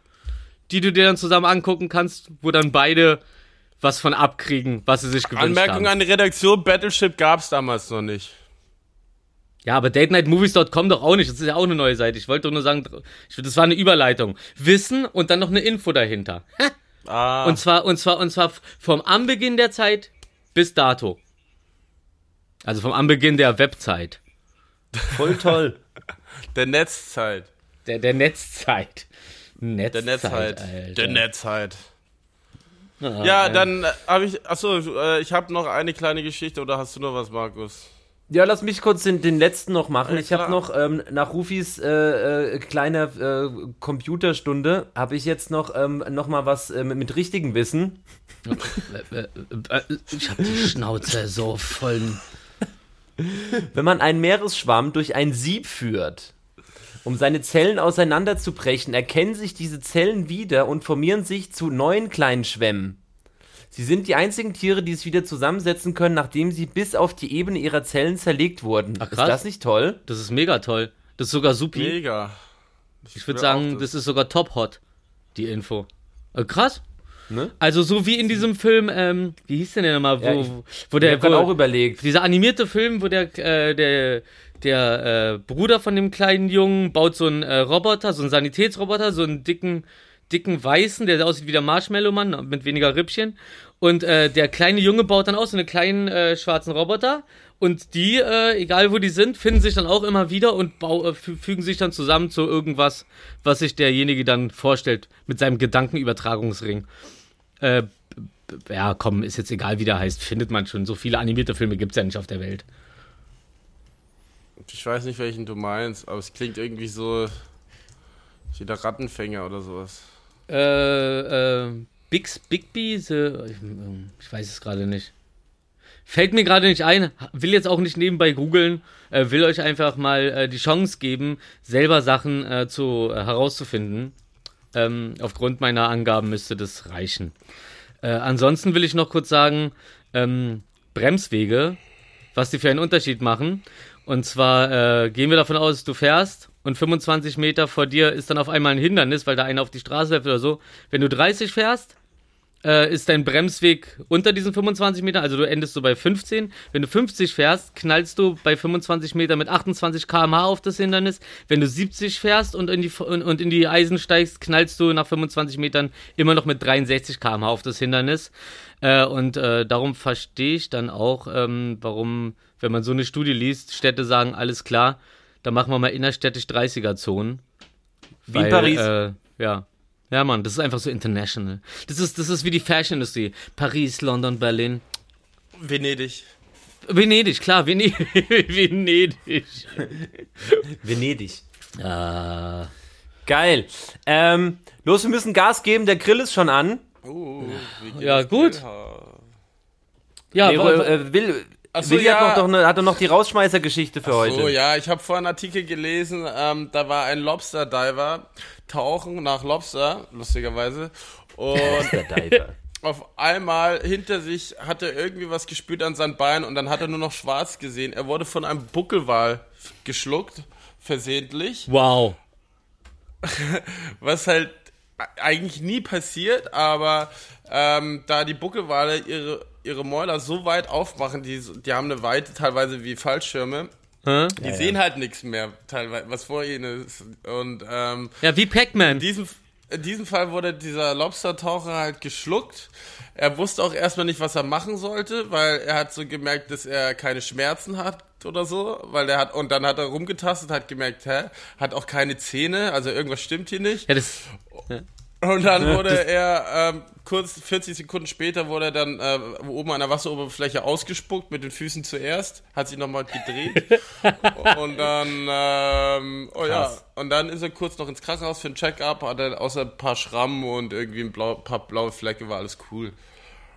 die du dir dann zusammen angucken kannst, wo dann beide was von abkriegen, was sie sich gewünscht
Anmerkung
haben.
an die Redaktion, Battleship gab's damals noch nicht.
Ja, aber datenightmovies.com doch auch nicht. Das ist ja auch eine neue Seite. Ich wollte doch nur sagen, das war eine Überleitung. Wissen und dann noch eine Info dahinter.
Ah,
Und zwar, und zwar, und zwar vom Anbeginn der Zeit bis dato. Also vom Anbeginn der Webzeit.
Voll toll.
der Netzzeit.
Der, der Netzzeit. Netzzeit,
Der Netzzeit.
Alter.
Der Netzzeit.
Ah,
Ja,
äh,
dann habe ich, achso, äh, ich habe noch eine kleine Geschichte, oder hast du noch was, Markus?
Ja, lass mich kurz den, den letzten noch machen.
Ja,
ich habe noch ähm, nach Rufis äh, äh, kleiner äh, Computerstunde habe ich jetzt noch ähm, noch mal was äh, mit, mit richtigem Wissen.
äh, ich hab die Schnauze so voll.
Wenn man einen Meeresschwamm durch ein Sieb führt, um seine Zellen auseinanderzubrechen, erkennen sich diese Zellen wieder und formieren sich zu neuen kleinen Schwämmen. Sie sind die einzigen Tiere, die es wieder zusammensetzen können, nachdem sie bis auf die Ebene ihrer Zellen zerlegt wurden.
Ach,
Ist
krass.
das nicht toll?
Das ist mega toll. Das ist sogar supi.
Mega.
Ich würde
will
sagen,
auch
das ist sogar top hot, die Info. Äh, krass.
Ne?
Also so wie in diesem Film, ähm, wie hieß denn der nochmal, wo,
Ja, ich-
wo
Der hat auch
wo,
überlegt.
dieser animierte Film, wo der, äh, der, der äh, Bruder von dem kleinen Jungen baut so einen äh, Roboter, so einen Sanitätsroboter, so einen dicken, dicken Weißen, der aussieht wie der Marshmallow-Mann mit weniger Rippchen. Und äh, der kleine Junge baut dann auch so einen kleinen äh, schwarzen Roboter. Und die, äh, egal wo die sind, finden sich dann auch immer wieder und äh, fü- fügen sich dann zusammen zu irgendwas, was sich derjenige dann vorstellt mit seinem Gedankenübertragungsring. Äh, ja, komm, ist jetzt egal, wie der heißt, findet man schon. So viele animierte Filme gibt's ja nicht auf der Welt.
Ich weiß nicht, welchen du meinst, aber es klingt irgendwie so wie der Rattenfänger oder sowas.
Äh, äh, Bix, Bigby, the, ich, ich weiß es gerade nicht. Fällt mir gerade nicht ein, will jetzt auch nicht nebenbei googeln, äh, will euch einfach mal äh, die Chance geben, selber Sachen äh, zu, äh, herauszufinden. Ähm, aufgrund meiner Angaben müsste das reichen. Äh, ansonsten will ich noch kurz sagen, ähm, Bremswege, was die für einen Unterschied machen. Und zwar äh, gehen wir davon aus, du fährst und 25 Meter vor dir ist dann auf einmal ein Hindernis, weil da einer auf die Straße läuft oder so. Wenn du 30 fährst, äh, ist dein Bremsweg unter diesen 25 Metern, also du endest so bei 15. Wenn du 50 fährst, knallst du bei 25 Metern mit 28 km/h auf das Hindernis. Wenn du 70 fährst und in die, und, und in die Eisen steigst, knallst du nach 25 Metern immer noch mit 63 km/h auf das Hindernis. Äh, und äh, darum verstehe ich dann auch, ähm, warum, wenn man so eine Studie liest, Städte sagen, alles klar, da machen wir mal innerstädtisch 30er-Zonen.
Wie in Paris.
Äh, ja. Ja, Mann, das ist einfach so international. Das ist, das ist wie die Fashion-Industrie. Paris, London, Berlin.
Venedig.
Venedig, klar, Venedig. Venedig.
Venedig.
Ah.
Geil. Ähm, los, wir müssen Gas geben, der Grill ist schon an.
Oh, wie geht
Ja, gut. Ja,
Nee, äh, will,
Achso,
Willi hat, noch, doch eine, hat doch noch die Rausschmeißergeschichte für heute.
So, ja, ich habe vorhin einen Artikel gelesen, ähm, da war ein Lobster-Diver tauchen nach Lobster, lustigerweise. Und
Der Diver.
auf einmal hinter sich hat er irgendwie was gespürt an sein Bein und dann hat er nur noch schwarz gesehen. Er wurde von einem Buckelwal geschluckt, versehentlich,
Wow.
was halt eigentlich nie passiert, aber ähm, da die Buckelwale ihre, ihre Mäuler so weit aufmachen, die, die haben eine Weite teilweise wie Fallschirme,
Hä?
die sehen halt nichts mehr, teilweise, was vor ihnen ist. Und ähm,
Ja, wie Pac-Man.
in diesem, in diesem Fall wurde dieser Lobster-Taucher halt geschluckt. Er wusste auch erstmal nicht, was er machen sollte, weil er hat so gemerkt, dass er keine Schmerzen hat oder so, weil er hat, und dann hat er rumgetastet, hat gemerkt, hä, hat auch keine Zähne, also irgendwas stimmt hier nicht.
Ja, das.
Und dann wurde er, ähm, kurz 40 Sekunden später wurde er dann äh, oben an der Wasseroberfläche ausgespuckt, mit den Füßen zuerst, hat sich nochmal gedreht. und dann, ähm, oh ja,
Krass.
und dann ist er kurz noch ins Krankenhaus für ein Check-up, hat er außer ein paar Schrammen und irgendwie ein blau, paar blaue Flecke, war alles cool.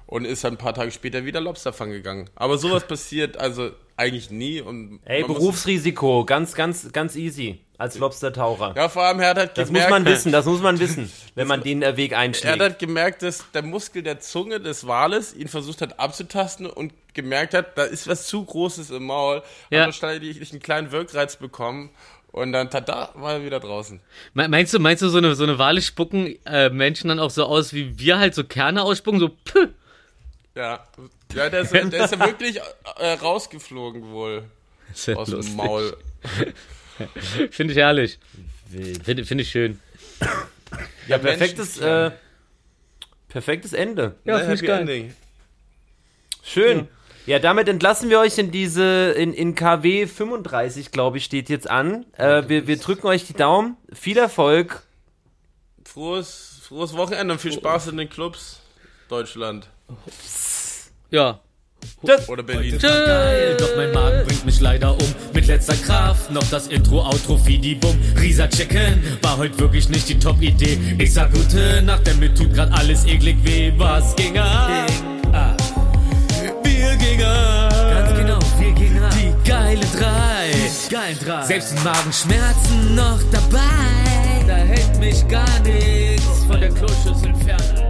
Und ist dann ein paar Tage später wieder Lobster fangen gegangen. Aber sowas passiert also eigentlich nie. Und
Ey,
muss-
Berufsrisiko, ganz, ganz, ganz easy als Lobster-Taucher.
Ja, vor allem, er hat halt
Das
gemerkt,
muss man wissen, das muss man wissen, wenn man den äh, Weg
Er hat
einschlägt.
gemerkt, dass der Muskel der Zunge des Wales ihn versucht hat abzutasten und gemerkt hat, da ist was zu Großes im Maul.
Ja.
Hat ich einen kleinen Wirkreiz bekommen und dann tada, war er wieder draußen.
Me- Meinst du, meinst du, so eine, so eine Wale spucken äh, Menschen dann auch so aus, wie wir halt so Kerne ausspucken? So, püh.
Ja, ja der, ist, der ist ja wirklich äh, rausgeflogen wohl
ja
aus
lustig.
dem Maul.
Finde ich herrlich. Finde find ich schön.
Ja, perfektes, äh, perfektes Ende.
Ja,
Ne,
finde ich
Happy
geil.
Ending.
Schön. Ja, damit entlassen wir euch in diese, in, in KW 35, glaube ich, steht jetzt an. Äh, wir, wir drücken euch die Daumen. Viel Erfolg.
Frohes, frohes Wochenende und viel Spaß in den Clubs Deutschland
Ja.
Tschüss.
oder Berlin.
Geil, doch mein Magen bringt mich leider um. Mit letzter Kraft noch das Intro, Outro, Fidi Bum. Risa Chicken war heute wirklich nicht die Top-Idee. Ich sag gute Nacht, denn mir tut grad alles eklig weh. Was ging ab? Wir gingen ab. Ganz genau, wir gingen ab. Die geile drei. Die geilen drei. Selbst die Magenschmerzen noch dabei. Da hält mich gar nichts von der Kloschüssel fern.